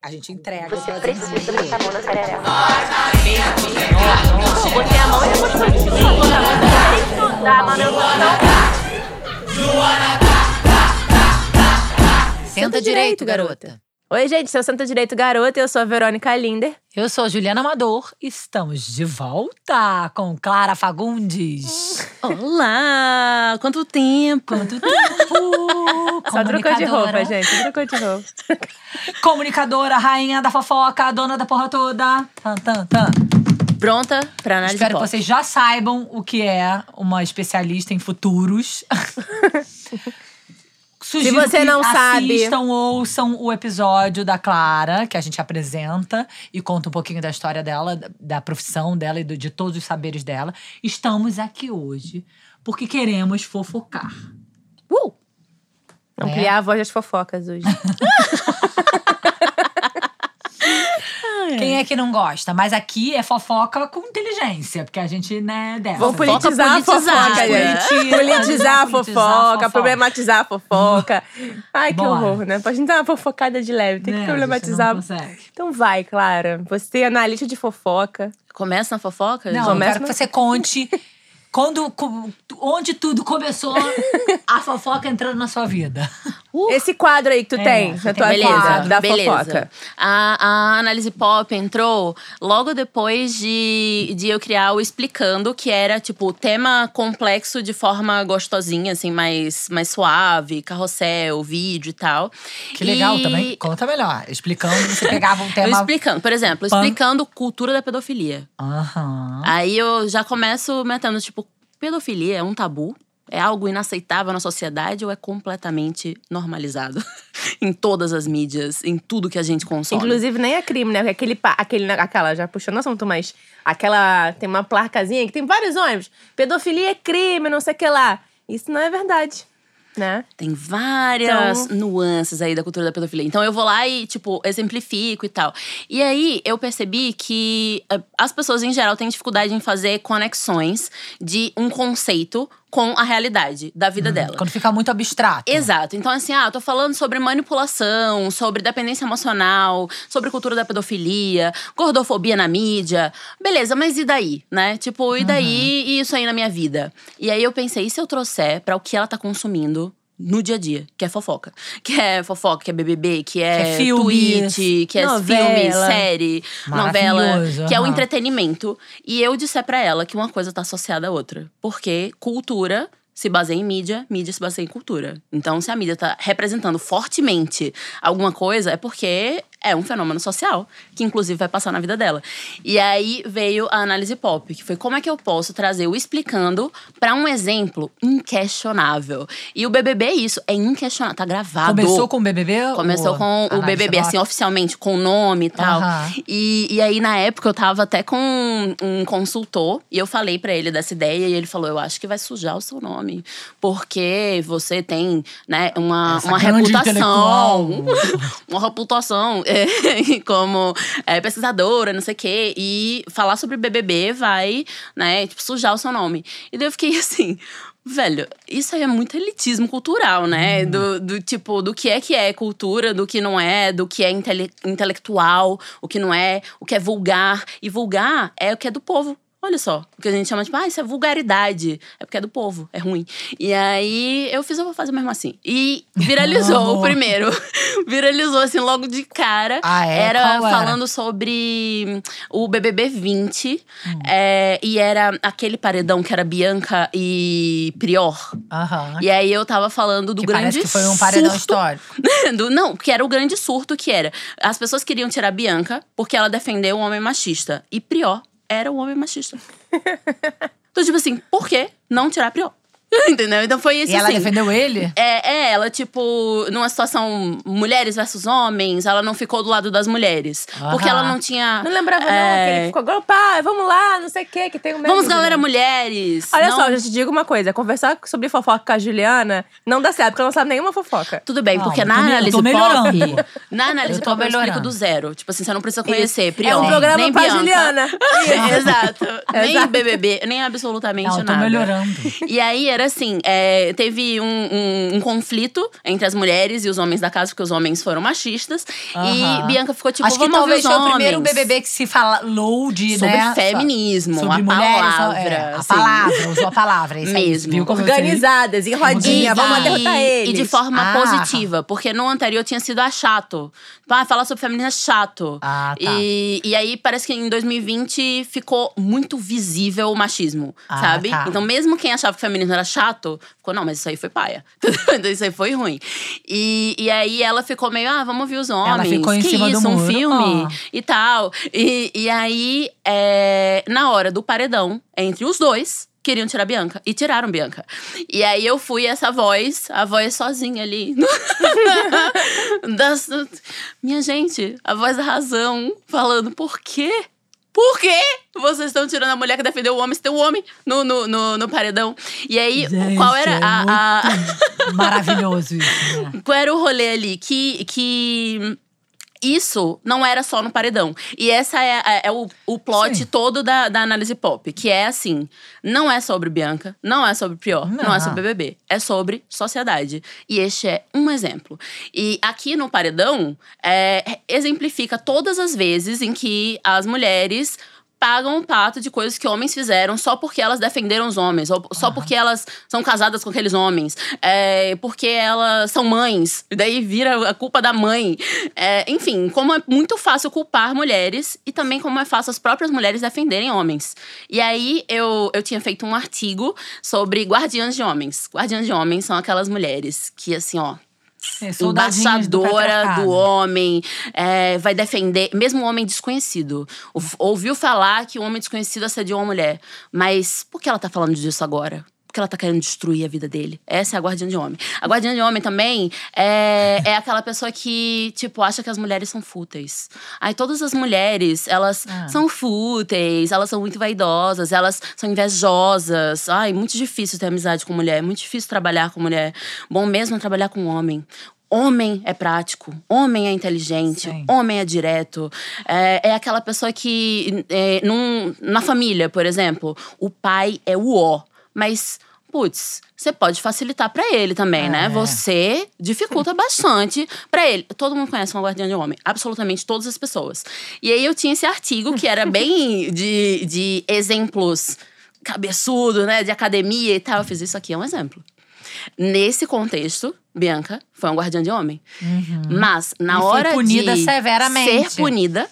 A gente entrega. Você precisa botar a mão na xerereca. Botei a mão e depois foi tipo, botar a mão tem que dar a manutenção. Senta direito, garota. Oi, gente, seu Senta Direito Garota, eu sou a Verônica Linder. Eu sou a Juliana Amador. Estamos de volta com Clara Fagundes. Olá! Quanto tempo! Quanto tempo! Só trocou de roupa, gente, só trocou de roupa. Comunicadora, rainha da fofoca, dona da porra toda. Tan, tan, tan. Pronta pra análise Espero que vocês já saibam o que é uma especialista em futuros. Sugiro você que não sabe- assistam, ouçam o episódio da Clara, que a gente apresenta e conta um pouquinho da história dela, da- profissão dela e do- de todos os saberes dela. Estamos aqui hoje porque queremos fofocar. Uh! É. Ampliar a voz das fofocas hoje. Quem é que não gosta? Mas aqui é fofoca com inteligência, porque a gente, né, é dessa. Vamos Fofoca politizar a politizada. fofoca, gente. Politiza, Politizar a politizar a fofoca, problematizar a fofoca. Ai, que Bora. horror, né? Pode dar uma fofocada de leve, tem que Né, problematizar. Então vai, Clara. Você é analista de fofoca. Começa na fofoca? Não, eu Começa quero que no- você conte quando, onde tudo começou a fofoca entrando na sua vida. Esse quadro aí que tu É, tem na tua Beleza, da beleza. fofoca. A, a análise pop entrou logo depois de, de eu criar o Explicando, que era, tipo, tema complexo de forma gostosinha, assim, mais, mais suave, carrossel, vídeo e tal. Que legal E- também. Conta melhor. Explicando, você pegava um Eu tema. explicando, por exemplo, Pan- explicando cultura da pedofilia. Aham. Aí eu já começo metendo, tipo, pedofilia é um tabu? É algo inaceitável na sociedade ou é completamente normalizado? em todas as mídias, em tudo que a gente consome. Inclusive, nem é crime, né? Aquele, aquele, aquela, já puxando o assunto, mas aquela. Tem uma placazinha que tem vários ônibus. Pedofilia é crime, não sei o que lá. Isso não é verdade, né? Tem várias Então- nuances aí da cultura da pedofilia. Então eu vou lá e, tipo, exemplifico e tal. E aí eu percebi que eh, as pessoas em geral têm dificuldade em fazer conexões de um conceito com a realidade da vida dela. Quando fica muito abstrato. Exato. Então, assim, ah, eu tô falando sobre manipulação, sobre dependência emocional, sobre cultura da pedofilia, gordofobia na mídia. Beleza, mas e daí, né? Tipo, e daí e isso aí na minha vida? E aí eu pensei, e se eu trouxer pra o que ela tá consumindo? No dia a dia, que é fofoca. Que é fofoca, que é BBB, que é, Que é filmes, tweet, que é novela. filme, série, novela, que é o entretenimento. E eu disser pra ela que uma coisa tá associada à outra. Porque cultura se baseia em mídia, mídia se baseia em cultura. Então, se a mídia tá representando fortemente alguma coisa, é porque é um fenômeno social, que inclusive vai passar na vida dela. E aí veio a análise pop, que foi como é que eu posso trazer o explicando pra um exemplo inquestionável. E o BBB é isso, é inquestionável, tá gravado. Começou com o BBB? Começou ou com o BBB, assim, oficialmente, com o nome e tal. Aham. E, e aí, na época, eu tava até com um, um consultor e eu falei pra ele dessa ideia e ele falou: Eu acho que vai sujar o seu nome, porque você tem, né, uma, Essa uma reputação. uma reputação é, como é, pesquisadora, não sei o quê. E falar sobre BBB vai, né, tipo, sujar o seu nome. E daí eu fiquei assim. Velho, isso aí é muito elitismo cultural, né? Do, do tipo, do que é que é cultura, do que não é, do que é intele- intelectual, o que não é, o que é vulgar. E vulgar é o que é do povo. Olha só, o que a gente chama de, ah, isso é vulgaridade. É porque é do povo, é ruim. E aí eu fiz, eu vou fazer mesmo assim. E viralizou o primeiro. viralizou assim logo de cara. Ah, é? Era Qual era? falando sobre o BBB 20. Hum. é, e era aquele paredão que era Bianca e Prior. Aham. E aí eu tava falando do que grande parece que foi um paredão surto histórico. do- não, que era o grande surto que era. As pessoas queriam tirar Bianca porque ela defendeu o homem machista. E Prior era o homem machista. então, tipo assim, por que não tirar Prior? Entendeu? Então foi isso E ela assim. defendeu ele? É, é, ela, tipo, numa situação mulheres versus homens, ela não ficou do lado das mulheres. Porque ela não tinha. Não lembrava, não, é, que ele ficou, agora, pá, vamos lá, não sei o quê, que tem um Vamos, médico, galera, né? mulheres. Olha Não- só, eu já te digo uma coisa: conversar sobre fofoca com a Juliana não dá certo, porque ela não sabe nenhuma fofoca. Tudo bem, Não, porque eu na me- eu análise tô melhorando. pop. Na análise Eu tô pop eu explico melhorando. do zero. Tipo assim, você não precisa conhecer. É Prior, um programa nem pra Bianca. Juliana. Exato. Nem Exato. BBB, nem absolutamente Não, eu tô nada. melhorando. E aí era assim: é, teve um, um- um conflito entre as mulheres e os homens da casa, porque os homens foram machistas. E Bianca ficou tipo, Acho que vamos talvez foi o primeiro. BBB que se falou de, Sobre né, feminismo, sobre a mulheres, palavra. é, a assim. palavra, usou a palavra, isso aí, Mesmo. Organizadas, em rodinha, vamos Organizada. derrotar eles. E de forma Ah. positiva, porque no anterior tinha sido a chato. Ah, falar sobre feminismo é chato. Ah, tá. E, e aí parece que em 2020 ficou muito visível o machismo, Ah, sabe? tá. Então, mesmo quem achava que o feminismo era chato, ficou, não, mas isso aí foi paia. isso aí foi ruim. E, e aí ela ficou meio, ah, vamos ouvir os homens. ficou em que cima do isso, um muro. filme Ah. e tal. E, e aí, é, na hora do paredão, entre os dois, queriam tirar Bianca. E tiraram Bianca. E aí eu fui essa voz, a voz sozinha ali. das, minha gente, a voz da razão, falando por quê? Por quê? Vocês estão tirando a mulher que defendeu o homem, se tem um homem no, no, no, no paredão. E aí, Gente, qual era é a- a, Maravilhoso isso, né? qual era o rolê ali? Que, que isso não era só no paredão. E essa é, é- é o, o plot Sim. todo da, da análise pop. Que é assim: não é sobre Bianca, não é sobre Prior, não, Não. é sobre BBB. É sobre sociedade. E este é um exemplo. E aqui no paredão, é, exemplifica todas as vezes em que as mulheres pagam o pato de coisas que homens fizeram só porque elas defenderam os homens, ou só porque elas são casadas com aqueles homens, é, porque elas são mães, e daí vira a culpa da mãe. É, enfim, como é muito fácil culpar mulheres e também como é fácil as próprias mulheres defenderem homens. E aí eu, eu tinha feito um artigo sobre guardiãs de homens. Guardiãs de homens são aquelas mulheres que, assim, ó, É, embaixadora do homem, é, vai defender, mesmo um homem desconhecido. Ouviu falar que um homem desconhecido assediou uma mulher. Mas por que ela tá falando disso agora? Porque ela tá querendo destruir a vida dele. Essa é a guardiã de homem. A guardiã de homem também é, é aquela pessoa que, tipo, acha que as mulheres são fúteis. Aí todas as mulheres, elas Ah. são fúteis, elas são muito vaidosas, elas são invejosas. Ai, muito difícil ter amizade com mulher, muito difícil trabalhar com mulher. Bom mesmo é trabalhar com homem. Homem é prático, homem é inteligente, Sim. homem é direto. É, é aquela pessoa que, é, num- na família, por exemplo, o pai é o ó, mas. Putz, você pode facilitar pra ele também, É. né? Você dificulta bastante pra ele. Todo mundo conhece uma guardiã de homem, absolutamente todas as pessoas. E aí eu tinha esse artigo que era bem de, de exemplos cabeçudo, né? De academia e tal. Eu fiz isso aqui, é um exemplo. Nesse contexto, Bianca foi um guardiã de homem. Mas na Uhum. E hora punida de severamente. ser punida,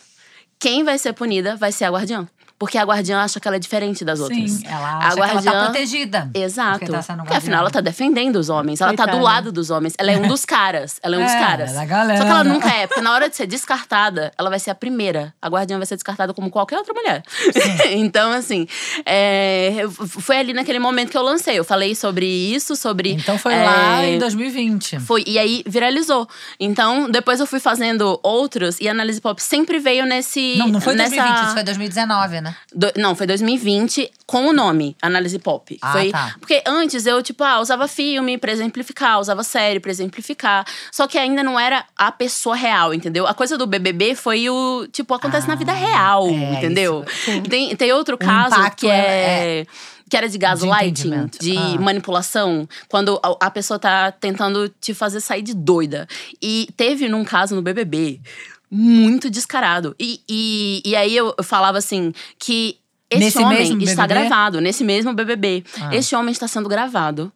quem vai ser punida vai ser a guardiã. Porque a guardiã acha que ela é diferente das outras. Sim, ela a acha que ela guardiã, tá protegida. Exato. Porque tá Porque afinal ela guardiã. tá defendendo os homens. Ela tá do Coitada. lado dos homens. Ela é um dos caras. Ela é um dos É, caras. da galera. Só que ela nunca é, porque na hora de ser descartada, ela vai ser a primeira. A guardiã vai ser descartada como qualquer outra mulher. então, assim, é, foi ali naquele momento que eu lancei. Eu falei sobre isso, sobre. Então foi é, lá em 2020. foi, e aí viralizou. Então, depois eu fui fazendo outros e a análise pop sempre veio nesse. Não, não foi nessa... 2020, isso foi 2019, né? Do- não, foi 2020 com o nome Análise Pop. Ah, foi, tá. Porque antes eu, tipo, ah, usava filme pra exemplificar, usava série pra exemplificar. Só que ainda não era a pessoa real, entendeu? A coisa do BBB foi o, tipo, acontece na vida real, é, entendeu? Tem, tem outro caso que é- é. Que era de gaslighting, entendimento. de Ah. manipulação, quando a, a pessoa tá tentando te fazer sair de doida. E teve num caso no BBB muito descarado. E, e, e aí eu, eu falava assim que esse Nesse homem está gravado, nesse mesmo BBB. Ah. Este homem está sendo gravado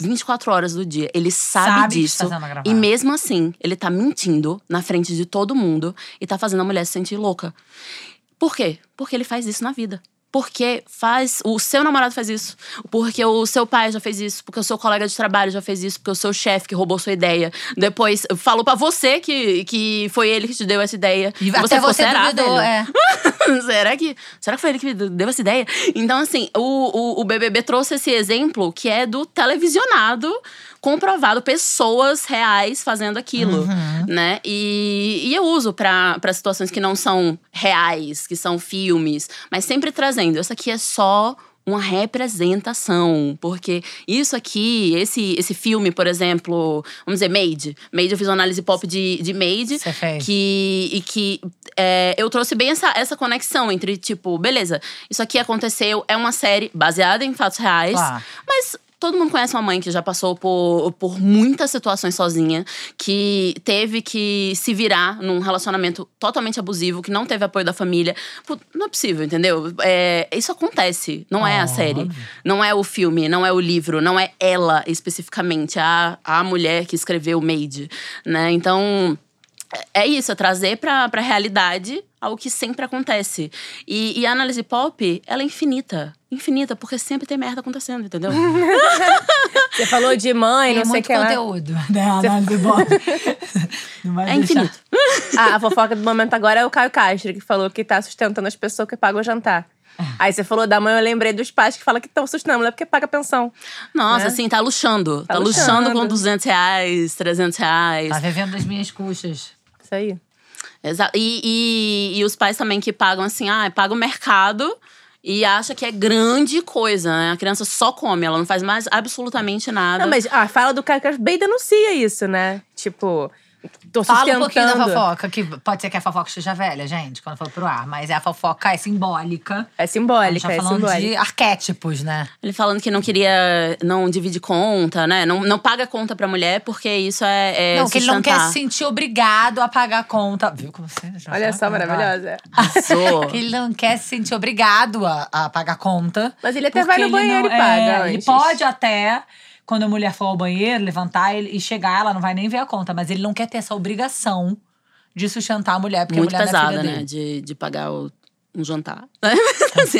24 horas do dia. Ele sabe, Sabe disso. gravado. E mesmo assim, ele tá mentindo na frente de todo mundo e tá fazendo a mulher se sentir louca. Por quê? Porque ele faz isso na vida. Porque faz. O seu namorado faz isso. Porque o seu pai já fez isso. Porque o seu colega de trabalho já fez isso. Porque o seu chefe que roubou sua ideia. Depois falou pra você que, que foi ele que te deu essa ideia. E E até ficou, você "Será, duvidou, velho?" é. será, que, será que foi ele que me deu essa ideia? Então, assim, o, o, o BBB trouxe esse exemplo que é do televisionado, comprovado, pessoas reais fazendo aquilo, Uhum. né? E, e eu uso pra situações que não são reais, que são filmes, mas sempre trazendo. Isso aqui é só uma representação, porque isso aqui, esse, esse filme, por exemplo, vamos dizer, Made. Made, eu fiz uma análise pop de, de Made. Você fez. Que, e que é, eu trouxe bem essa, essa conexão entre, tipo, beleza, isso aqui aconteceu, é uma série baseada em fatos reais, Claro. mas todo mundo conhece uma mãe que já passou por, por muitas situações sozinha, que teve que se virar num relacionamento totalmente abusivo, que não teve apoio da família. Não é possível, entendeu? É, isso acontece. Não é a série. Não é o filme, não é o livro, não é ela especificamente, a, a mulher que escreveu Made, né? Então, é isso, é trazer pra, pra realidade algo que sempre acontece. E, e a análise pop, ela é infinita. Infinita, porque sempre tem merda acontecendo, entendeu? Você falou de mãe, Tem não sei o muito que conteúdo, né? Análise vai É deixar- infinito. Ah, a fofoca do momento agora é o Caio Castro, que falou que tá sustentando as pessoas que pagam o jantar. Aí você falou da mãe, eu lembrei dos pais que falam que estão sustentando a mulher porque paga pensão. Nossa, Né? assim, tá luxando. Tá Tá, luxando. luxando. com 200 reais, 300 reais. Tá vivendo das minhas custas. Isso aí. Exato. E, e, e os pais também que pagam assim, ah, paga o mercado e acha que é grande coisa, né? A criança só come, ela não faz mais absolutamente nada. Não, mas a fala do Caio Castro bem denuncia isso, né? Tipo, tô Fala sustentando. um pouquinho da fofoca, que pode ser que a fofoca esteja velha, gente, quando for pro ar. Mas a fofoca é simbólica. É simbólica, tá é falando simbólica. de arquétipos, né? Ele falando que não queria, não divide conta, né? Não, não paga conta pra mulher porque isso é, é não, que ele não quer sustentar. se sentir obrigado a pagar a conta. Viu como você já Olha só, né? maravilhosa. Que ele não quer se sentir obrigado a, a pagar a conta. Mas ele até vai no banheiro não- e paga é, Ele pode até, quando a mulher for ao banheiro, levantar ele- e chegar, ela não vai nem ver a conta. Mas ele não quer ter essa obrigação de sustentar a mulher, porque Muito a mulher é pesada, filha né? dele. De, de pagar o- um jantar. Assim.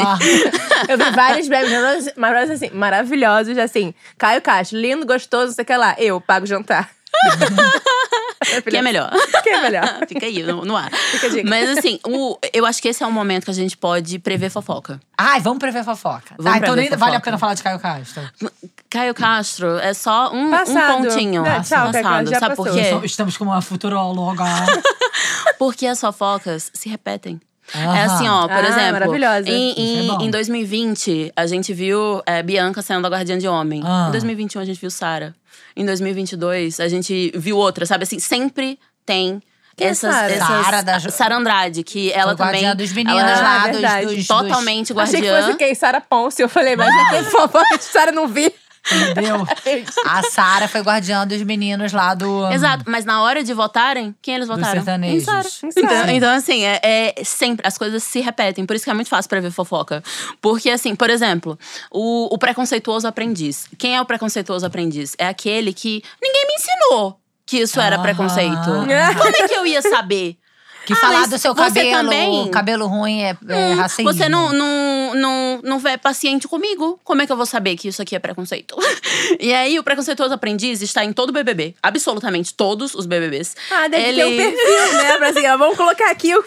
Eu vi vários memes maravilhosos, assim, maravilhosos, assim. Caio Castro, lindo, gostoso, não sei o que lá. Eu pago jantar. que é melhor. Quem é melhor? Fica aí, no, no ar. Fica a dica. Mas assim, o, eu acho que esse é um momento que a gente pode prever fofoca. Ai, vamos prever fofoca. Vamos ah, então prever nem vale a fofoca. pena falar de Caio Castro. Caio Castro é só um, um Passado. pontinho. Né, tchau, já Sabe por quê? Estamos com uma futuróloga. Porque as fofocas se repetem. Aham. É assim, ó, por Ah, exemplo, maravilhosa. em, Isso é em, bom. em 2020, a gente viu é, Bianca sendo a guardiã de homem. Ah. Em 2021, a gente viu Sara. Em 2022, a gente viu outra, sabe? Assim, sempre tem é essas. Sara? essas Sara da- Sara Andrade, que ela também. guardiã dos meninos ela lá, Ah, dos, verdade. dos, dos- totalmente Achei que guardiã. fosse quem? Sara Ponce. Eu falei, mas já tem fofoca de Sara, não vi. Entendeu? A Sara foi guardiã dos meninos lá do. Exato, mas na hora de votarem, quem eles Dos votaram? sertanejos. Em Sara. Então, então, assim, é, é sempre, as coisas se repetem. Por isso que é muito fácil pra ver fofoca. Porque, assim, por exemplo, o, o preconceituoso aprendiz. Quem é o preconceituoso aprendiz? É aquele que ninguém me ensinou que isso era preconceito. Como é que eu ia saber? Que Ah, falar do seu cabelo, também? cabelo ruim é, é Hum, racismo. Você não, não, não, não vê paciente comigo. Como é que eu vou saber que isso aqui é preconceito? e aí, o preconceituoso aprendiz está em todo o BBB. Absolutamente todos os BBBs. Ah, deve Ele... ter um perfil, né? Pra assim, vamos colocar aqui o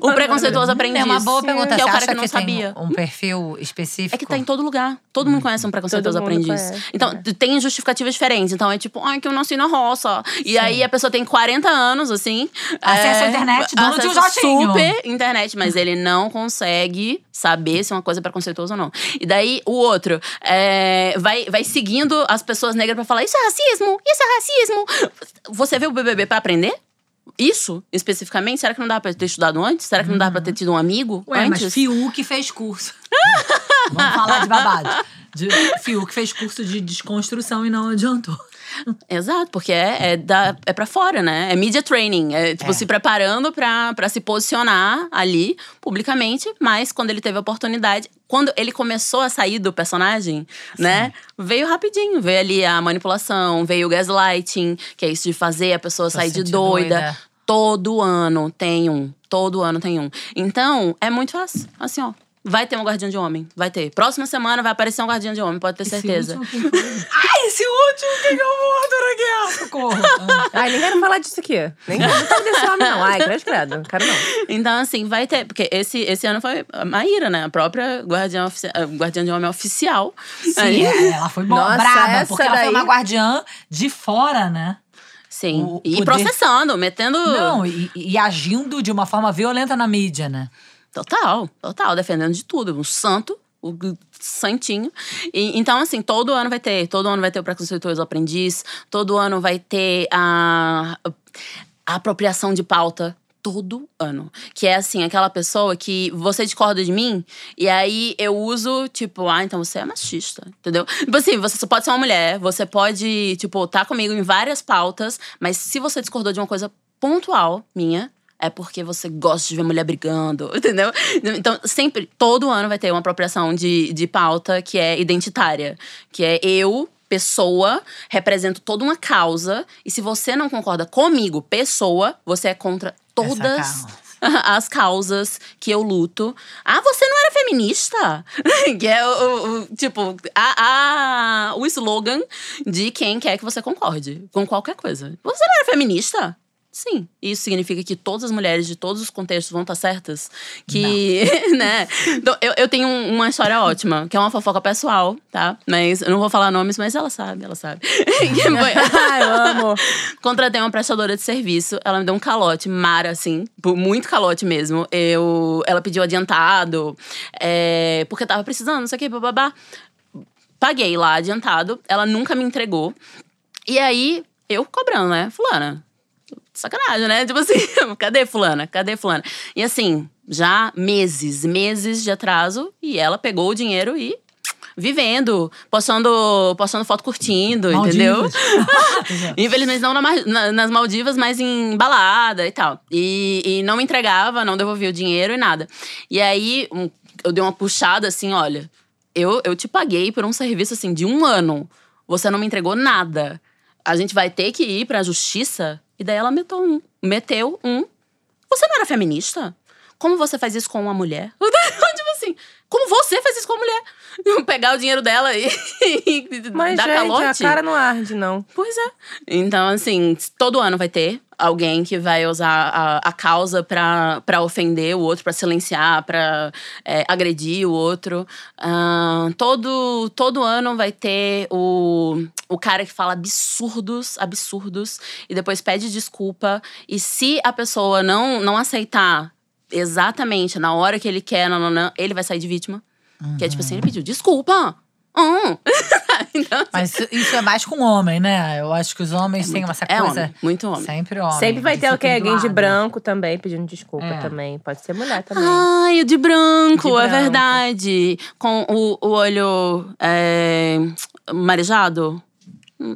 O preconceituoso aprendiz. É uma boa pergunta. Que é o cara que não tem sabia. um perfil específico? É que tá em todo lugar. Todo mundo conhece um preconceituoso aprendiz. conhece, então, é. tem justificativas diferentes. Então, é tipo, ai, que eu nasci na roça. E aí, a pessoa tem 40 anos, assim. Acesso é, à internet, dono de um jatinho. Super internet, mas ele não consegue saber se uma coisa é preconceituosa ou não. E daí, o outro é, vai, vai seguindo as pessoas negras pra falar: isso é racismo, isso é racismo. Você vê o BBB pra aprender? Isso, especificamente? Será que não dá pra ter estudado antes? Será que não dá pra ter tido um amigo Ué, antes? mas Fiuk fez curso. Vamos falar de babado. De, Fiuk fez curso de desconstrução e não adiantou. Exato, porque é, é, da, é pra fora, né? É media training. É, tipo, É. se preparando pra, pra se posicionar ali, publicamente. Mas quando ele teve a oportunidade, quando ele começou a sair do personagem, né? Veio rapidinho. Veio ali a manipulação, veio o gaslighting, que é isso de fazer a pessoa Tô sair de doida. doida. Todo ano tem um. Todo ano tem um. Então, é muito fácil. Assim, ó. Vai ter um guardião de homem. Vai ter. Próxima semana vai aparecer um guardião de homem, pode ter certeza. Esse último, quem foi? Ai, esse último, quem que eu Dona Guerra? Socorro. Ai, nem quero falar disso aqui. Nem não quero desse homem, não. Ai, credo, credo. Quero não. Então, assim, vai ter. Porque esse, esse ano foi a Maíra, né? A própria guardiã, ofici- guardiã de homem oficial. Sim, Aí- é, ela foi bo- Nossa, essa porque ela foi daí- uma guardiã de fora, né? Sim. O e poder- processando, metendo. Não, e, e agindo de uma forma violenta na mídia, né? Total, total, defendendo de tudo. Um santo, o santinho. E, então, assim, todo ano vai ter. Todo ano vai ter o preconceituoso aprendiz. Todo ano vai ter a, a apropriação de pauta. todo ano. Que é assim, aquela pessoa que você discorda de mim, e aí eu uso, tipo, ah, então você é machista, entendeu? Tipo assim, você pode ser uma mulher, você pode, tipo, tá comigo em várias pautas, mas se você discordou de uma coisa pontual minha, é porque você gosta de ver mulher brigando, entendeu? Então, sempre, todo ano vai ter uma apropriação de, de pauta que é identitária. Que é eu, pessoa, represento toda uma causa. E se você não concorda comigo, pessoa, você é contra todas as causas que eu luto. Ah, você não era feminista? que é o- o- tipo, a, a- o slogan de quem quer que você concorde com qualquer coisa. Você não era feminista? Sim. Isso significa que todas as mulheres de todos os contextos vão estar certas? Que, né? Então, eu, eu tenho um- uma história ótima, que é uma fofoca pessoal, tá? Mas eu não vou falar nomes, mas ela sabe, ela sabe. Que foi- Ai, eu amo. Contratei uma prestadora de serviço, ela me deu um calote, mara, assim, muito calote mesmo. Eu, ela pediu adiantado, é, porque tava precisando, não sei o que, bababá. Paguei lá adiantado, ela nunca me entregou. E aí, eu cobrando, né? Fulana, sacanagem, né? Tipo assim, cadê fulana? Cadê fulana? E assim, já meses, meses de atraso, e ela pegou o dinheiro e vivendo, postando, postando foto curtindo, entendeu? Maldivas. Infelizmente não na nas Maldivas, mas em balada e tal. E, e não me entregava, não devolvia o dinheiro e nada. E aí eu dei uma puxada assim, olha, eu, eu te paguei por um serviço assim de um ano. Você não me entregou nada. A gente vai ter que ir pra justiça. E daí ela meteu um. Meteu um. Você não era feminista? Como você faz isso com uma mulher? tipo assim, como você faz isso com uma mulher? Pegar o dinheiro dela e, e Mas, dar gente, calote? a cara não arde, não. Pois é. Então, assim, todo ano vai ter alguém que vai usar a, a causa pra, pra ofender o outro, pra silenciar, pra é, agredir o outro. Ahn, todo, todo ano vai ter o, o cara que fala absurdos, absurdos, e depois pede desculpa. E se a pessoa não, não aceitar exatamente na hora que ele quer, não, não, não, ele vai sair de vítima. Que é tipo assim, ele pediu desculpa. Hum. então, Mas isso- é mais com homem, né? Eu acho que os homens têm essa é coisa. homem, muito homem. Sempre homem. Sempre vai ter alguém, alguém de perdoado. branco também pedindo desculpa É. também. Pode ser mulher também. Ai, o de branco, De é branco. verdade. Com o, o olho é, marejado.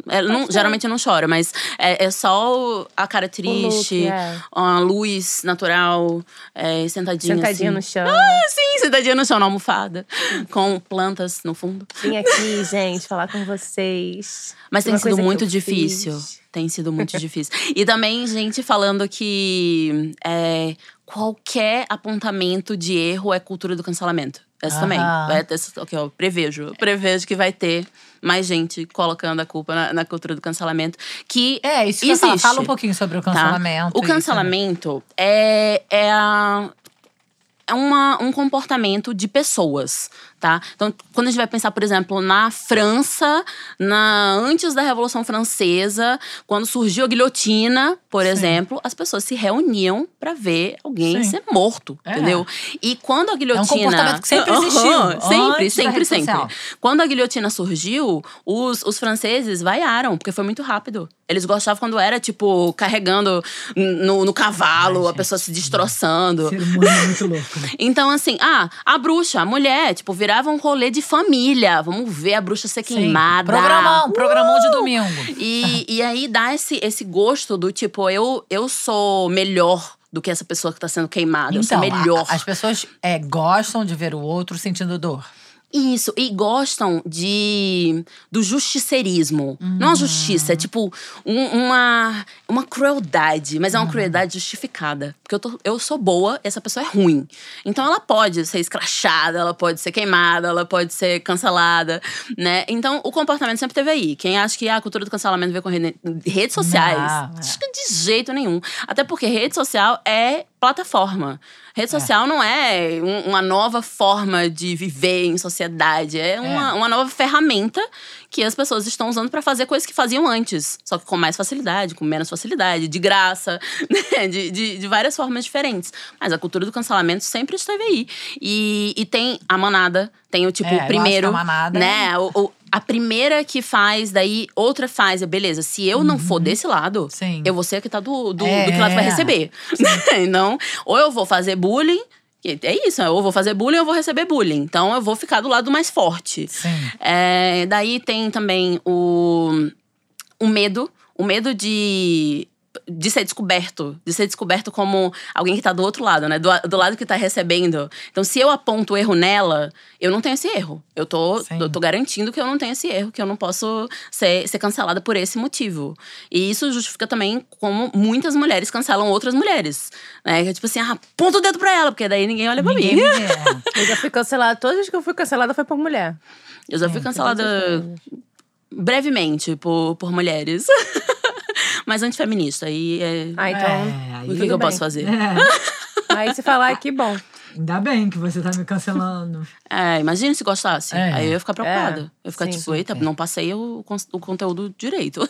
É, não- ser. geralmente não chora, mas é, é só a cara triste, é. a luz natural, é, sentadinha Sentadinha assim. no chão. Sim, sentadinha no chão, na almofada, com plantas no fundo. Vim aqui, gente, falar com vocês. Mas tem uma sido muito eu difícil. fiz. Tem sido muito difícil. E também, gente falando que é, qualquer apontamento de erro é cultura do cancelamento. Essa também. É, essa, ok, ó, prevejo. Prevejo que vai ter mais gente colocando a culpa na, na cultura do cancelamento. Que É, isso que. Existe. Fala um pouquinho sobre o tá? cancelamento. O isso. cancelamento é, é, a- é uma, um comportamento de pessoas, tá? Então, quando a gente vai pensar, por exemplo, na França, na, antes da Revolução Francesa, quando surgiu a guilhotina, por Sim. exemplo, as pessoas se reuniam pra ver alguém Sim. ser morto, É. entendeu? E quando a guilhotina... comportamento que sempre existiu, Aham, sempre, sempre, sempre. Quando a guilhotina surgiu, os, os franceses vaiaram, porque foi muito rápido. Eles gostavam quando era, tipo, carregando no, no cavalo, Ai, a pessoa se destroçando. Ser humano é muito louco? Então, assim, ah, a bruxa, a mulher, tipo, virava um rolê de família. Vamos ver a bruxa ser Sim. queimada. Programão, programão de domingo. E, e aí dá esse, esse gosto do tipo, eu, eu sou melhor do que essa pessoa que tá sendo queimada. eu sou Então, a- melhor. as pessoas é, gostam de ver o outro sentindo dor. Isso, e gostam de do justicerismo. Não a justiça, é tipo um- uma, uma crueldade, mas é uma crueldade justificada. Porque eu, tô- eu sou boa, essa pessoa é ruim. Então ela pode ser escrachada, ela pode ser queimada, ela pode ser cancelada, né? Então o comportamento sempre teve aí. Quem acha que ah, a cultura do cancelamento veio com rede- redes sociais, Não, é. acho que de jeito nenhum. Até porque rede social é plataforma. Rede social não é um- uma nova forma de viver em sociedade. É uma, uma nova ferramenta que as pessoas estão usando para fazer coisas que faziam antes. Só que com mais facilidade, com menos facilidade, de graça, né? de, de, de várias formas diferentes. Mas a cultura do cancelamento sempre esteve aí. E, e tem a manada, tem o tipo, É, primeiro. manada né? O, o- a primeira que faz, daí outra faz. Beleza, se eu não for desse lado, Uhum. Sim. eu vou ser a que tá do, do, É. do que lado vai receber. então, ou eu vou fazer bullying. É isso, ou eu vou fazer bullying ou eu vou receber bullying. Então eu vou ficar do lado mais forte. É, daí tem também o, o medo. O medo de, de ser descoberto. De ser descoberto como alguém que tá do outro lado, né? Do, do lado que tá recebendo. Então, se eu aponto o erro nela, eu não tenho esse erro. Eu tô, Sim. eu tô garantindo que eu não tenho esse erro, que eu não posso ser, ser cancelada por esse motivo. E isso justifica também como muitas mulheres cancelam outras mulheres. Né? Que é tipo assim, ah, aponta o dedo pra ela, porque daí ninguém olha pra Ninguém mim. der. Eu já fui cancelada. Todas as que eu fui cancelada foi por mulher. Eu já fui cancelada brevemente por, por mulheres. Mas antifeminista. E é, Ah, então. É, aí o que, que eu posso fazer? É. Aí se falar, que bom. Ainda bem que você tá me cancelando. É, imagina se gostasse. É. Aí eu ia ficar preocupada. É, eu ia ficar sim. tipo, eita, É. não passei o, o conteúdo direito.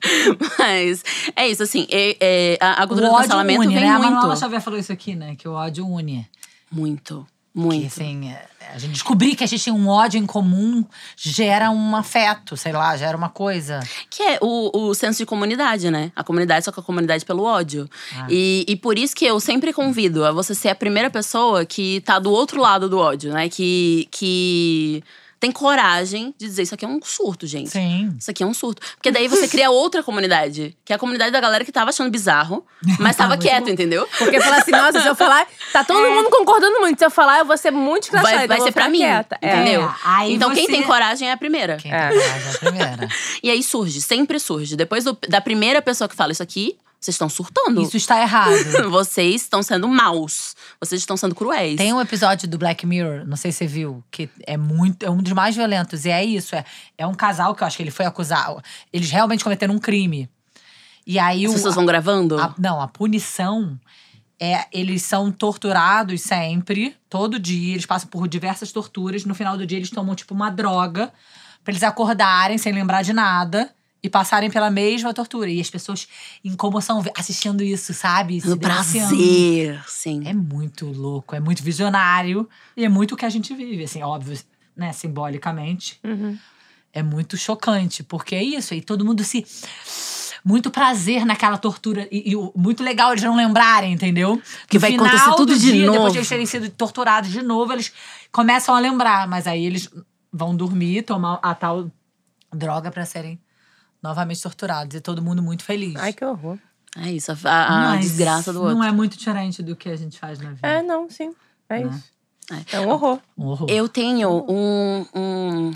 Mas é isso, assim. é- é, a, a O cultura do ódio cancelamento une, vem né? A muito. Manuela Xavier falou isso aqui, né? Que o ódio une. Muito, Que, muito. assim, é, a gente descobrir que a gente tem um ódio em comum gera um afeto, sei lá, gera uma coisa. Que é o, o senso de comunidade, né? A comunidade só que a comunidade pelo ódio. Ah. E, e por isso que eu sempre convido a você ser a primeira pessoa que tá do outro lado do ódio, né? Que, que tem coragem de dizer isso aqui é um surto, gente. Sim. Isso aqui é um surto. Porque daí você cria outra comunidade, que é a comunidade da galera que tava achando bizarro, mas tava quieto, bom. entendeu? Porque fala assim, nossa, se eu falar, tá todo mundo concordando muito. Se eu falar, eu vou ser muito escrachada. Vai, então vai vou ser pra mim, quieta. É. entendeu? É, então quem você- tem coragem é a primeira. Quem É. tem coragem é a primeira. E aí surge, sempre surge. Depois do- da primeira pessoa que fala isso aqui, vocês estão surtando. Isso está errado. Vocês estão sendo maus. Vocês estão sendo cruéis. Tem um episódio do Black Mirror, não sei se você viu, que é muito, é um dos mais violentos. E é isso, é, é um casal que eu acho que ele foi acusar. Eles realmente cometeram um crime. E aí As o, pessoas vão gravando? a- não, a punição é eles são torturados sempre, todo dia, eles passam por diversas torturas. No final do dia eles tomam tipo uma droga pra eles acordarem sem lembrar de nada e passarem pela mesma tortura. E as pessoas em comoção assistindo isso, sabe? Se no prazer, sim. É muito louco, é muito visionário e é muito o que a gente vive, assim, óbvio, né, simbolicamente. Uhum. É muito chocante, porque é isso, e todo mundo se muito prazer naquela tortura e, e muito legal eles não lembrarem, entendeu? Que No vai final acontecer tudo do de dia, novo. Depois de eles terem sido torturados de novo, eles começam a lembrar, mas aí eles vão dormir, tomar a tal droga pra serem novamente torturados e todo mundo muito feliz. Ai, que horror. É isso, a, a Mas desgraça do outro. Não é muito diferente do que a gente faz na vida. É, não, sim. É Né? isso. É um horror. Um horror. Eu tenho um, um-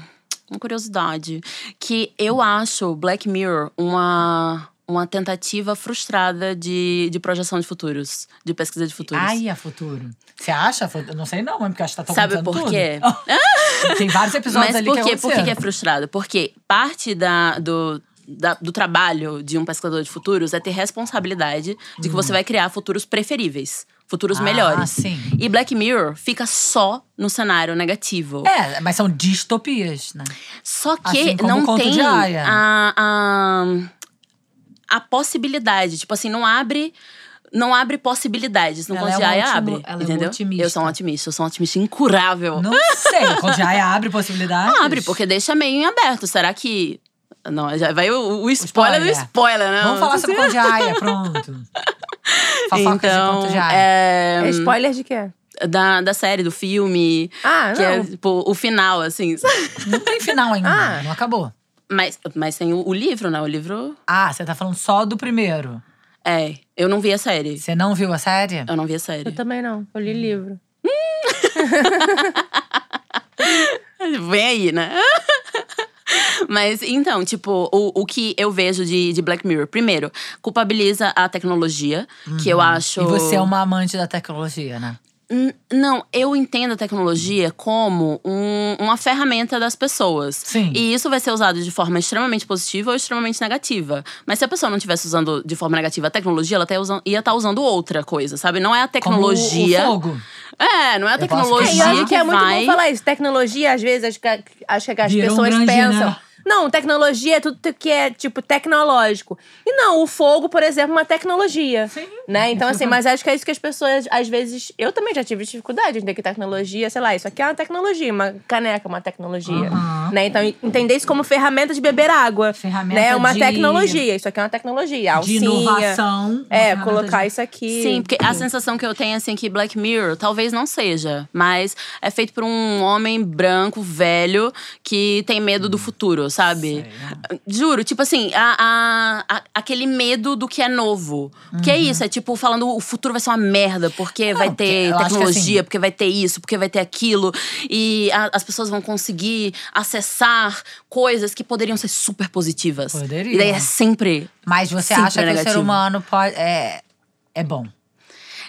uma curiosidade. Que eu acho Black Mirror uma, uma tentativa frustrada de, de projeção de futuros. De pesquisa de futuros. Ai, a futuro. Você acha? Eu não sei não, mas porque acho que tá tão Sabe por tudo. quê? Tem vários episódios Mas ali por que quê? Por que, que é frustrado? Porque parte da, do, da- do trabalho de um pesquisador de futuros é ter responsabilidade de que você vai criar futuros preferíveis. Futuros Hum. Ah, melhores. sim. E Black Mirror fica só no cenário negativo. É, mas são distopias, né? Só que Assim não tem a, a, a possibilidade. Tipo assim, não abre. Não abre possibilidades. No conto é um Aya abre. ela é um entendeu? otimista. Eu sou um otimista, eu sou um otimista incurável. Não sei. O Conto de Aya abre possibilidades? Abre, porque deixa meio em aberto. Será que. Não, já vai o, o spoiler, do spoiler. spoiler, né? Vamos falar sobre o Conto de Aya, pronto. Fofocas de Então, Conto de Aya. é, É spoiler de quê? da, da série, do filme. Ah, que é, não. tipo, o final, assim. Não tem final ainda, Ah. não acabou. Mas, mas tem o, o livro, né? O livro. Ah, você tá falando só do primeiro. É. Eu não vi a série. Você não viu a série? Eu não vi a série. Eu também não. Eu li livro. Vem aí, né? Mas então, tipo, o, o que eu vejo de, de Black Mirror, primeiro, culpabiliza a tecnologia, que eu acho. E você é uma amante da tecnologia, né? Não, eu entendo a tecnologia como um- uma ferramenta das pessoas. Sim. E isso vai ser usado de forma extremamente positiva ou extremamente negativa. Mas se a pessoa não estivesse usando de forma negativa a tecnologia, ela tá usando- ia estar usando outra coisa, sabe? Não é a Como o- tecnologia. O, fogo. É, não é a tecnologia É, e eu acho que, que é muito vai. bom falar isso. Tecnologia, às vezes, acho que, acho que as Virou pessoas grande, pensam. né? Não, tecnologia é tudo que é, tipo, tecnológico. E não, o fogo, por exemplo, é uma tecnologia. Sim. Né? Então, assim, mas acho que é isso que as pessoas, às vezes. Eu também já tive dificuldade de entender que tecnologia, sei lá, isso aqui é uma tecnologia, uma caneca é uma tecnologia. Aham. Né? Então, entender isso como ferramenta de beber água. Ferramenta né? É uma de- tecnologia. Isso aqui é uma tecnologia. De Alcinha. inovação. uma É, colocar de- isso aqui. Sim, porque a sensação que eu tenho, assim, que Black Mirror talvez não seja, mas é feito por um homem branco, velho, que tem medo do futuro, sabe? Juro, tipo assim, a, a- a- aquele medo do que é novo. Porque é isso, é tipo, falando o futuro vai ser uma merda, porque vai porque ter eu acho que tecnologia, assim- porque vai ter isso, porque vai ter aquilo. E a- as pessoas vão conseguir acessar coisas que poderiam ser super positivas. Poderiam. E daí é sempre Mas você Sempre acha que o ser negativo. humano pode. É, é bom.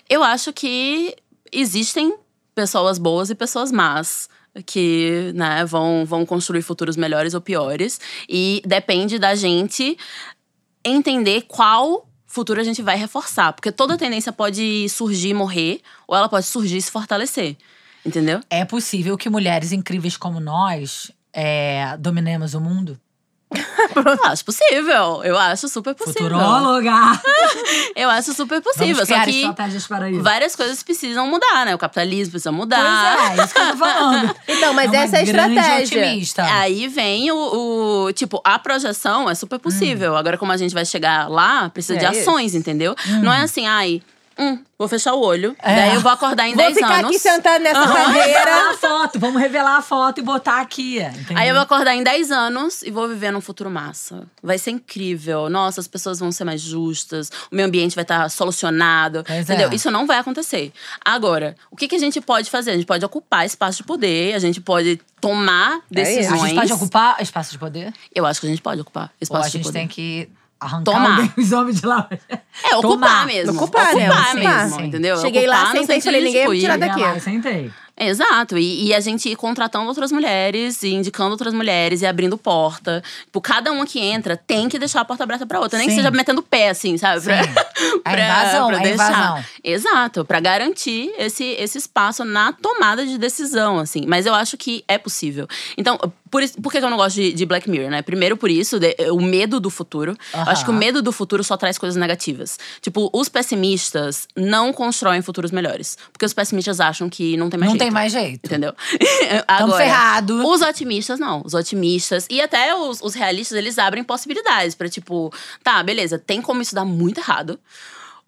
Eu acho que existem pessoas boas e pessoas más que né, vão, vão construir futuros melhores ou piores. E depende da gente entender qual futuro a gente vai reforçar. Porque toda tendência pode surgir e morrer, ou ela pode surgir e se fortalecer. Entendeu? É possível que mulheres incríveis como nós é, dominemos o mundo? Eu acho possível. Eu acho super possível. Futuróloga! Eu acho super possível. Só que estratégias para isso. várias coisas precisam mudar, né? O capitalismo precisa mudar. Pois é, isso que eu tô falando. Então, mas uma essa é a estratégia. otimista. Aí vem o, o- Tipo, a projeção é super possível. Agora, como a gente vai chegar lá, precisa de É isso. ações, entendeu? Não é assim, ai, hum, vou fechar o olho. É. Daí eu vou acordar em Vou 10 ficar anos. aqui sentada nessa Vamos revelar cadeira. a foto, vamos revelar a foto e botar aqui. Entendeu? Aí eu vou acordar em 10 anos e vou viver num futuro massa. Vai ser incrível. Nossa, as pessoas vão ser mais justas, o meio ambiente vai estar solucionado. Pois entendeu? é. Isso não vai acontecer. Agora, o que, que a gente pode fazer? A gente pode ocupar espaço de poder, a gente pode tomar É decisões. A gente pode ocupar espaço de poder? Eu acho que a gente pode ocupar Ou espaço a gente de poder. tem que arrancar Tomar. alguém- os homens de lá? É, ocupar Tomar. mesmo. Ocupar, né? Ocupar Ocupar. mesmo, Sim. entendeu? Cheguei lá, Ocupar no sentei e sentido falei, ninguém tipo, vai tirar ir- daqui. Lá, sentei. Exato, e, e a gente ir contratando outras mulheres e indicando outras mulheres e abrindo porta. Tipo, cada uma que entra tem que deixar a porta aberta pra outra. Nem que Sim. seja metendo o pé, assim, sabe? Pra, Sim. A invasão, a invasão. Exato, pra garantir esse, esse espaço na tomada de decisão, assim. Mas eu acho que é possível. Então, por, isso, por que eu não gosto de, de Black Mirror, né? Primeiro por isso, de- o medo do futuro. Acho que o medo do futuro só traz coisas negativas. Tipo, os pessimistas não constroem futuros melhores. Porque os pessimistas acham que não tem mais Não jeito. tem mais jeito. Entendeu? Tamo Agora, ferrado. Os otimistas, não. Os otimistas e até os, os realistas, eles abrem possibilidades pra tipo, tá, beleza, tem como isso dar muito errado.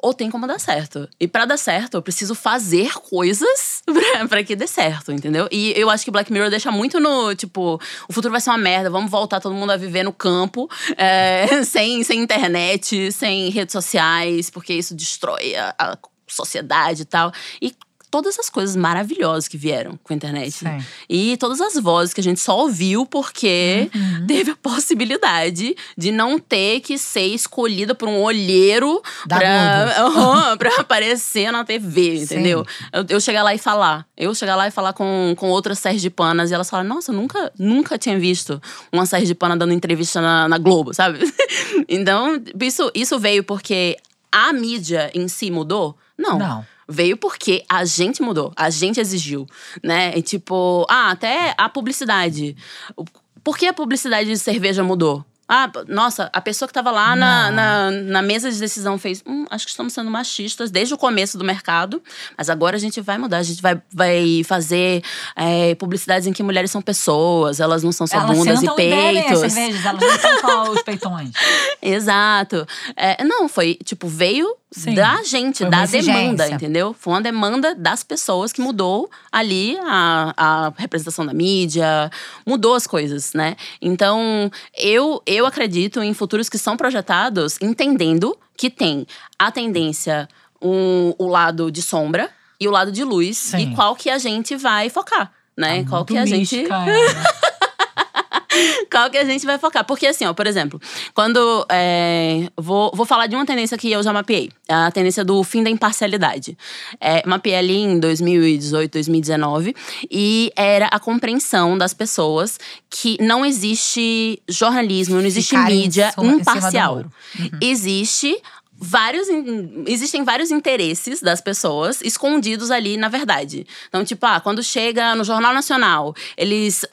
Ou tem como dar certo. E pra dar certo, eu preciso fazer coisas pra que dê certo, entendeu? E eu acho que Black Mirror deixa muito no, tipo, o futuro vai ser uma merda, vamos voltar todo mundo a viver no campo, é, sem, sem internet, sem redes sociais, porque isso destrói a, a sociedade e tal. E todas as coisas maravilhosas que vieram com a internet. Sim. E todas as vozes que a gente só ouviu porque Uhum. teve a possibilidade de não ter que ser escolhida por um olheiro Da pra, Aham, pra aparecer na TV, entendeu? Eu, eu chegar lá e falar. Eu chegar lá e falar com, com outras sergipanas e elas falam: Nossa, eu nunca, nunca tinha visto uma sergipana dando entrevista na, na Globo, sabe? então, isso, isso veio porque a mídia em si mudou? Não. Não. Veio porque a gente mudou, a gente exigiu, né? E tipo, ah, até a publicidade. Por que a publicidade de cerveja mudou? Ah, nossa, a pessoa que tava lá na, na, na mesa de decisão fez. Hum, acho que estamos sendo machistas desde o começo do mercado, mas agora a gente vai mudar. A gente vai, vai fazer é, publicidades em que mulheres são pessoas, elas não são só Elas bundas e peitos. cervejas, elas não são só os peitões. Exato. É, não, foi, tipo, veio Sim. da gente, da demanda, exigência. entendeu? Foi uma demanda das pessoas que mudou ali a, a representação da mídia, mudou as coisas, né? Então, eu, eu acredito em futuros que são projetados entendendo que tem a tendência, um, o lado de sombra e o lado de luz, Sim. e qual que a gente vai focar. Né? qual Muito que a gente mística ela. qual que a gente vai focar. Porque, assim, ó, por exemplo, quando. é, vou, vou falar de uma tendência que eu já mapeei: a tendência do fim da imparcialidade. É, mapeei ali em 2018, 2019, e era a compreensão das pessoas que não existe jornalismo, não existe Ficar mídia imparcial. muro. Existe. Vários, existem vários interesses das pessoas escondidos ali na verdade. Então, tipo, ah, quando chega no Jornal Nacional, eles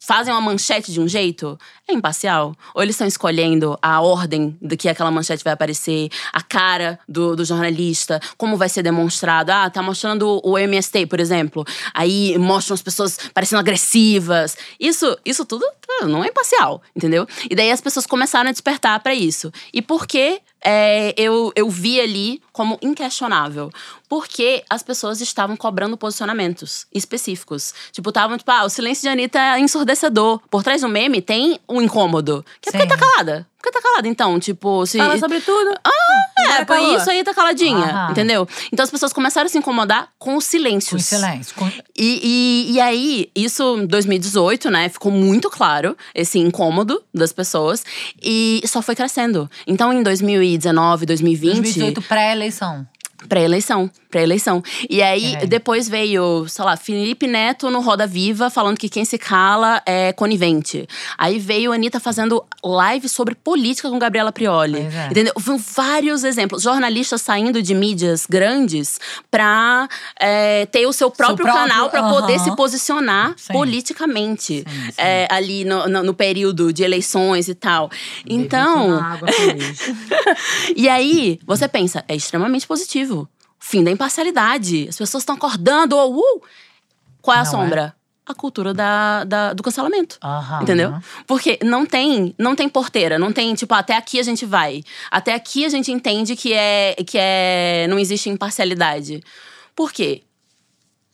fazem uma manchete de um jeito, é imparcial? Ou eles estão escolhendo a ordem do que aquela manchete vai aparecer, a cara do, do jornalista, como vai ser demonstrado? Ah, tá mostrando o MST, por exemplo. Aí mostram as pessoas parecendo agressivas. Isso, isso tudo ah, não é imparcial, entendeu? E daí as pessoas começaram a despertar para isso. E por que é, eu, eu vi ali como inquestionável. Porque as pessoas estavam cobrando posicionamentos específicos. Tipo, estavam, tipo, ah, o silêncio de Anitta é ensurdecedor. Por trás do meme tem um incômodo. Que é porque Sim. tá calada. Porque tá calada, então, tipo, se. Fala sobre tudo. Agora por calou. isso aí tá caladinha, Aham. entendeu? Então as pessoas começaram a se incomodar com os silêncios. Com silêncio. Com... E, e, e aí, isso em 2018, né? Ficou muito claro esse incômodo das pessoas. E só foi crescendo. Então, em 2019, 2020. 2018, pré-eleição. Pré-eleição, pré-eleição. E aí, É. depois veio, sei lá, Felipe Neto no Roda Viva falando que quem se cala é conivente. Aí veio a Anitta fazendo live sobre política com Gabriela Prioli. É. Entendeu? Foram vários exemplos. Jornalistas saindo de mídias grandes pra é, ter o seu próprio, próprio, canal pra poder aham. se posicionar Sim. politicamente. Sim, sim. é, ali no, no- no período de eleições e tal. Então. Água. E aí, você pensa, é extremamente positivo. Fim da imparcialidade. As pessoas estão acordando. uh! Qual é a Não sombra? A cultura da, da- do cancelamento. Aham. Entendeu? Porque não tem, não tem porteira, não tem, tipo, até aqui a gente vai. Até aqui a gente entende que é que é não existe imparcialidade. Por quê?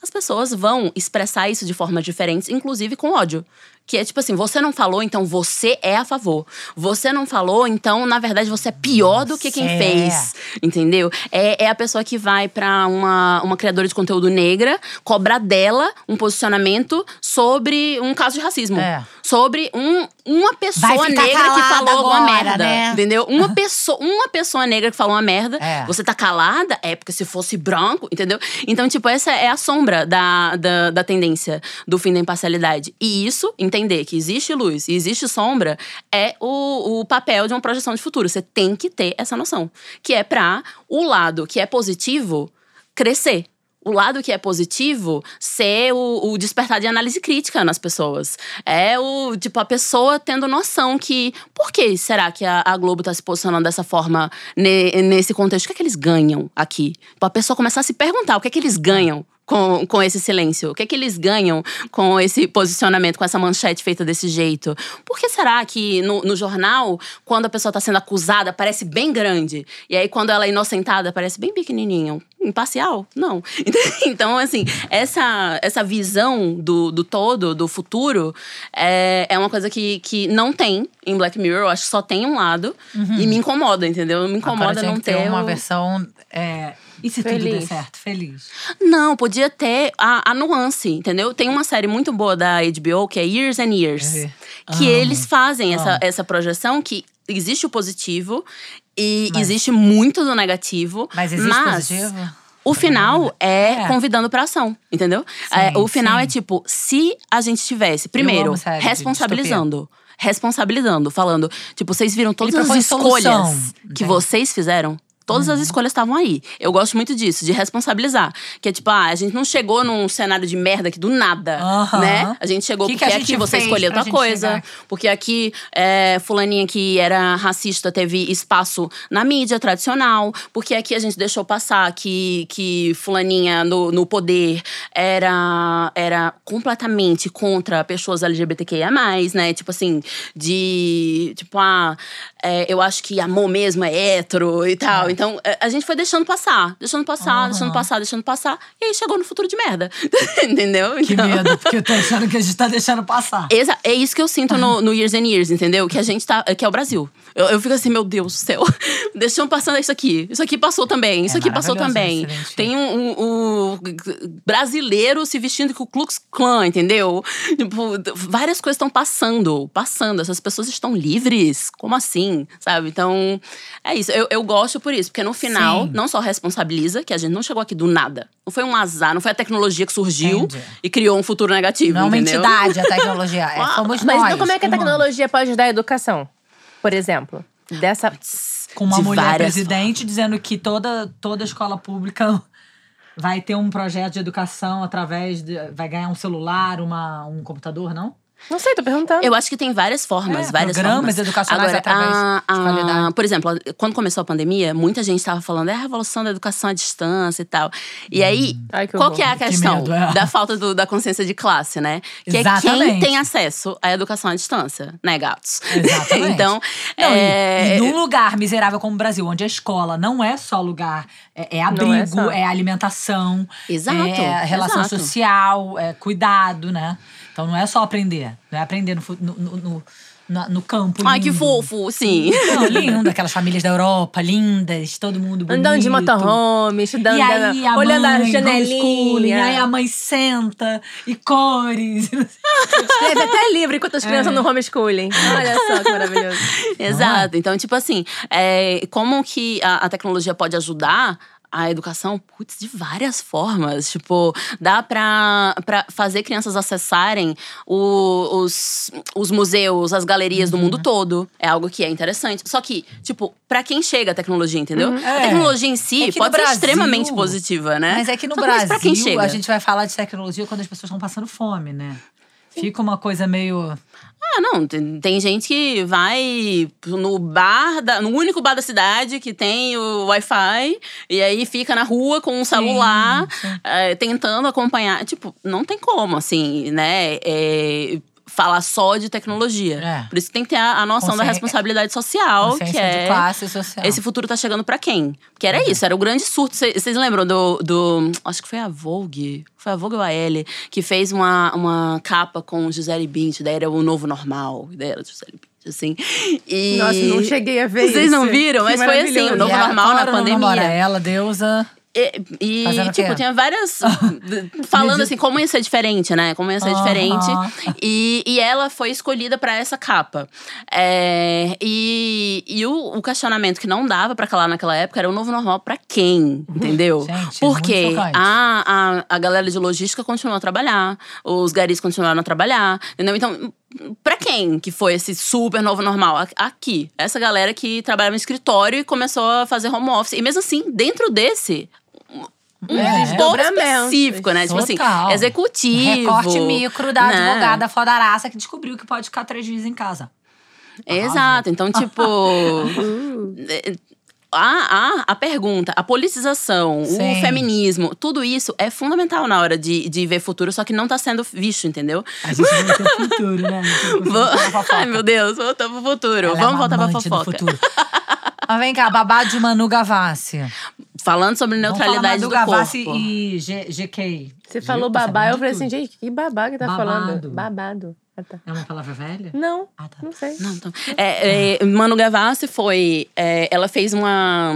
As pessoas vão expressar isso de formas diferentes, inclusive com ódio. Que é tipo assim, você não falou, então você é a favor. Você não falou, então, na verdade, você é pior do que quem é. fez. Entendeu? É, é a pessoa que vai pra uma, uma criadora de conteúdo negra cobrar dela um posicionamento sobre um caso de racismo. É. Sobre um, uma pessoa negra que falou alguma agora, merda. né? Entendeu? Uma pessoa, uma pessoa negra que falou uma merda. É. Você tá calada? É porque se fosse branco, entendeu? Então, tipo, essa é a sombra da, da, da tendência do fim da imparcialidade. E isso, entender que existe luz e existe sombra, é o, o papel de uma projeção de futuro. Você tem que ter essa noção. Que é pra o lado que é positivo crescer. O lado que é positivo ser o, o despertar de análise crítica nas pessoas. É o, tipo, a pessoa tendo noção que. Por que será que a, a Globo tá se posicionando dessa forma ne- nesse contexto? O que é que eles ganham aqui? Tipo, a pessoa começar a se perguntar o que é que eles ganham com, com esse silêncio? O que é que eles ganham com esse posicionamento, com essa manchete feita desse jeito? Por que será que no, no jornal, quando a pessoa tá sendo acusada, parece bem grande? E aí, quando ela é inocentada, parece bem pequenininho? Imparcial? Não. Então, assim, essa, essa visão do, do todo, do futuro, é, é uma coisa que, que não tem em Black Mirror. Eu acho que só tem um lado. E me incomoda, entendeu? Me incomoda não ter ter. uma o- versão. É, E se tudo der Feliz. certo? Feliz. Não, podia ter a, a nuance, entendeu? Tem uma série muito boa da HBO que é Years and Years. É. Que Amo. eles fazem essa, Amo. essa projeção que existe o positivo e Mas- existe muito do negativo. Mas existe mas positivo? O final é, É. convidando pra ação, entendeu? É, o final sim. é tipo, se a gente tivesse, primeiro, responsabilizando. Responsabilizando, falando, tipo, vocês viram todas as escolhas solução, que entende? vocês fizeram? Todas Uhum. as escolhas estavam aí. Eu gosto muito disso, de responsabilizar. Que é tipo, ah, a gente não chegou num cenário de merda aqui do nada, Aham. né? A gente chegou Que que porque a gente aqui você escolheu outra coisa. chegar? Porque aqui, é, fulaninha que era racista teve espaço na mídia tradicional. Porque aqui a gente deixou passar que, que fulaninha no, no poder era, era completamente contra pessoas LGBTQIA+, né? Tipo assim, de… Tipo, ah, é, eu acho que amor mesmo é hétero e tal. Então, é, a gente foi deixando passar. Deixando passar, Aham. deixando passar, deixando passar. E aí chegou no futuro de merda. Entendeu? Que Então- medo, porque eu tô achando que a gente tá deixando passar. Exa é isso que eu sinto no, no Years and Years, entendeu? Que a gente tá. Que é o Brasil. Eu, eu fico assim, meu Deus do céu. Deixam passando isso aqui. Isso aqui passou também. Isso É aqui passou também. silêncio. Tem um, um- um brasileiro se vestindo com o Klux Klan, entendeu? Tipo, várias coisas estão passando. Passando. Essas pessoas estão livres. Como assim? Sabe? Então, é isso. Eu, eu gosto por isso. Porque no final, Sim. não só responsabiliza, que a gente não chegou aqui do nada. Não foi um azar, não foi a tecnologia que surgiu Entendi. e criou um futuro negativo. Não é uma entidade a tecnologia. É, Ah, somos Mas nós. então como é que a tecnologia pode ajudar a educação? Por exemplo, dessa. Com uma de mulher presidente dizendo que toda, toda escola pública vai ter um projeto de educação através de. Vai ganhar um celular, uma, um computador, não? Não sei, tô perguntando. Eu acho que tem várias formas, É, várias programas formas. educacionais Agora, através a- de a- qualidade. Por exemplo, quando começou a pandemia, muita gente estava falando é a revolução da educação à distância e tal. E aí, Ai, que qual que é a Que questão medo, é. da falta do- da consciência de classe, né? Que é quem Exatamente. tem acesso à educação à distância, né, gatos? Exatamente. então, Não, e- é, e, num lugar miserável como o Brasil, onde a escola não é só lugar, é, é abrigo, é é, alimentação, Exato, é relação exato. social, é cuidado, né? Então não é só aprender, não é aprender no, no, no, no, no campo. Ai, que lindo. fofo, sim. Não, lindo, aquelas famílias da Europa, lindas, todo mundo bonito. Andando de motorhome, estudando, E aí a olhando mãe, a janelinha. aí a mãe senta e cores. Escreve até livro enquanto as É. crianças no homeschooling. Olha só que maravilhoso. Exato. Então, tipo assim, é, como que a, a tecnologia pode ajudar a educação, putz, de várias formas. Tipo, dá pra, pra fazer crianças acessarem o- os, os museus, as galerias do Uhum. mundo todo. É algo que é interessante. Só que, tipo, pra quem chega a tecnologia, entendeu? A É. tecnologia em si É que pode no ser Brasil- extremamente positiva, né? Mas é que no Só Brasil pra quem chega? a gente vai falar de tecnologia quando as pessoas estão passando fome, né? Fica uma coisa meio. Ah, não. Tem, tem gente que vai no bar, da, no único bar da cidade que tem o Wi-Fi, e aí fica na rua com um celular, eh, tentando acompanhar. Tipo, não tem como, assim, né? é, falar só de tecnologia. É. Por isso que tem que ter a, a noção da Consci- responsabilidade social, que é. de classe social. Esse futuro tá chegando pra quem? Porque era isso, era o grande surto. Cê- Vocês lembram do, do. Acho que foi a Vogue. Foi a Vogue ou a Elle, que fez uma, uma capa com Gisele Bündchen, daí era o novo normal. Daí era Gisele Bündchen, assim. E... Nossa, não cheguei a ver Vocês isso. não viram? Que Mas foi assim, o novo E normal na da pandemia. Ela, deusa. E, Fazendo tipo, tinha várias. falando assim, como ia ser diferente, né? Como ia ser Aham. diferente. E, e ela foi escolhida pra essa capa. É, e e o, o questionamento que não dava pra calar naquela época era o novo normal pra quem? Entendeu? Gente, Porque a, a, a galera de logística continuou a trabalhar, os garis continuaram a trabalhar, entendeu? Então. Pra quem que foi esse super novo normal? Aqui. Essa galera que trabalhava no escritório e começou a fazer home office. E mesmo assim, dentro desse, um É. ponto específico, né? Tipo assim, Total. executivo. Recorte micro da né? advogada fodaraça que descobriu que pode ficar três dias em casa. Exato. Então, tipo. é, A, a, a pergunta, a politização, Sim. o feminismo, tudo isso é fundamental na hora de, de ver futuro, só que não tá sendo visto, entendeu? A gente vai ter o futuro, né? Vou- Ai, meu Deus, voltamos pro futuro. Ela é Vamos uma voltar pra fofoca. futuro. Mas vem cá, babado de Manu Gavassi. Falando sobre Vamos neutralidade falar do Manu Gavassi corpo. e G- GK. Você falou babá, eu falei assim, gente, que babá que tá Babado. falando? Babado. Ah, tá. É uma palavra velha? Não, Ah, tá. não sei. Não, então. É, é, Manu Gavassi foi. é, ela fez uma,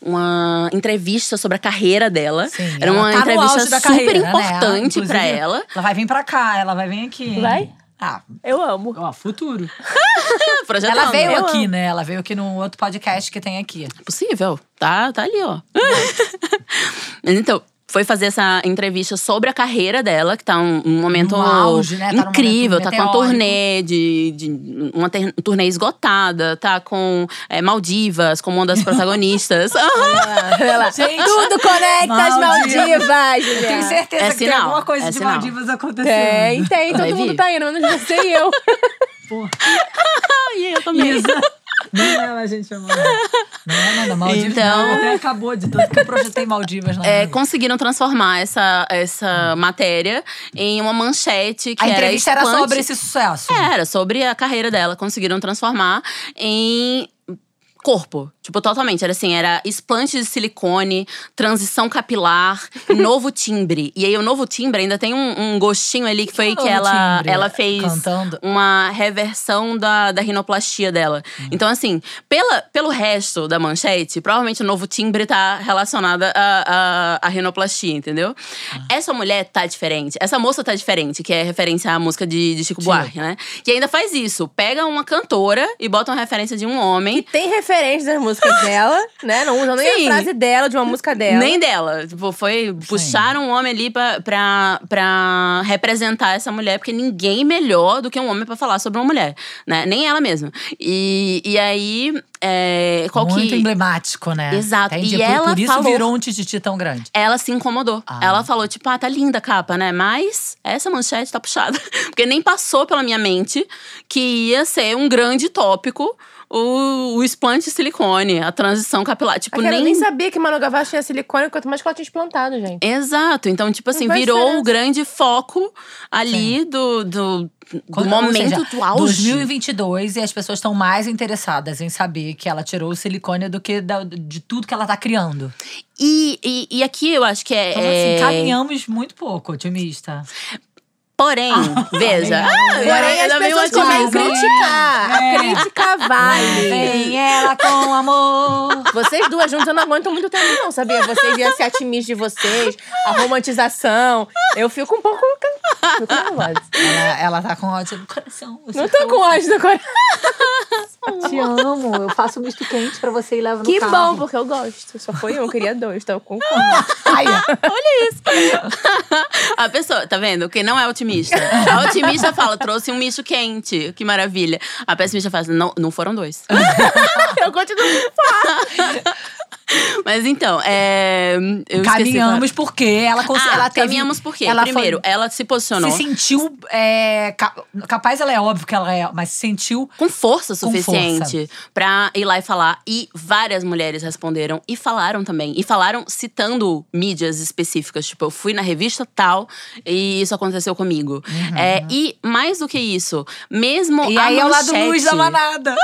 uma entrevista sobre a carreira dela. Sim, Era uma tá entrevista super carreira, né? importante Ela, pra inclusive, ela. Ela vai vir pra cá, ela vai vir aqui. Vai? Ah, Eu amo. ó, futuro. Projetando. Ela veio Eu aqui, amo. né? Ela veio aqui no outro podcast que tem aqui. Possível. Tá, tá ali, ó. Mas então, foi fazer essa entrevista sobre a carreira dela, que tá um, um momento auge, né? Tá incrível. momento tá com uma turnê de, de uma ter- turnê esgotada, tá com é, Maldivas como uma das protagonistas. Gente, Tudo conecta as Maldivas. Maldivas, Eu tenho certeza É que tem sinal, alguma coisa é de sinal. Maldivas acontecendo. Tem, tem. Vai Todo mundo vir. tá indo, menos você e eu. Ai, eu também. Isa. Não é ela, gente, chamou. Não é nada, Maldivas Então- não, até acabou de tanto que eu projetei Maldivas na É, conseguiram transformar essa, essa matéria em uma manchete que A era entrevista era sobre esse sucesso. É, Era sobre a carreira dela. Conseguiram transformar em corpo. Tipo, totalmente. Era assim, era explante de silicone, transição capilar, novo timbre. E aí, o novo timbre ainda tem um, um gostinho ali que foi Que que ela, timbre? ela fez Cantando? uma reversão da, da rinoplastia dela. Hum. Então, assim, pela, pelo resto da manchete, provavelmente o novo timbre tá relacionado à a, a, rinoplastia, entendeu? Ah. Essa mulher tá diferente. Essa moça tá diferente, que é referência à música de, de Chico Sim. Buarque, né? Que ainda faz isso. Pega uma cantora e bota uma referência de um homem. Tem referência referências das músicas dela, né? Não usam nem Sim. a frase dela, de uma música dela. Nem dela. Tipo, foi. Puxaram um homem ali pra, pra, pra representar essa mulher, porque ninguém melhor do que um homem pra falar sobre uma mulher, né? Nem ela mesma. E, e aí. É, qual Muito que. emblemático, né? Exato. Entendi. E por, ela por isso falou- virou um tititi tão grande. Ela se incomodou. Ah. Ela falou, tipo, ah, tá linda a capa, né? Mas essa manchete tá puxada. Porque nem passou pela minha mente que ia ser um grande tópico o, o explante de silicone, a transição capilar. Tipo, Aquela, eu nem. nem sabia que Manu Gavassi tinha silicone, quanto mais que ela tinha explantado, gente. Exato. Então, tipo assim, virou o grande foco ali do, do, do Quando- ou momento seja, do auge. 2022 e as pessoas estão mais interessadas em saber que ela tirou o silicone do que da- de tudo que ela tá criando. E, e, e aqui eu acho que é. Então, é- assim, caminhamos muito pouco, otimista. Porém, veja. Ah, Porém, as pessoas começam a criticar. A É. crítica vale. Vem ela com amor. Vocês duas juntas eu não aguentam muito tempo, não, sabia? Vocês e esse otimismo de vocês, a romantização. Eu fico um pouco. Fico nervosa. Ela, ela tá com ódio no coração. Não tô com ódio no coração. Te amo. Eu faço um misto quente pra você e levo no Que carro. bom, porque eu gosto. Só foi um, eu queria dois, então eu concordo. Ai, A pessoa, tá vendo? Quem não é otimista. A otimista fala, trouxe um misto quente. Que maravilha. A pessimista fala, não, não foram dois. Eu continuo. Mas então, é. Eu esqueci caminhamos porque ela conseguiu. Ah, ela teve- caminhamos por quê? ela foi- Primeiro, ela se posicionou se sentiu. é, ca- capaz ela é óbvio que ela é, mas se sentiu. com força Com suficiente pra ir lá e falar. E várias mulheres responderam e falaram também. E falaram citando mídias específicas. Tipo, eu fui na revista tal e isso aconteceu comigo. É, e mais do que isso, mesmo E a aí é o lado manchete- luz da manada.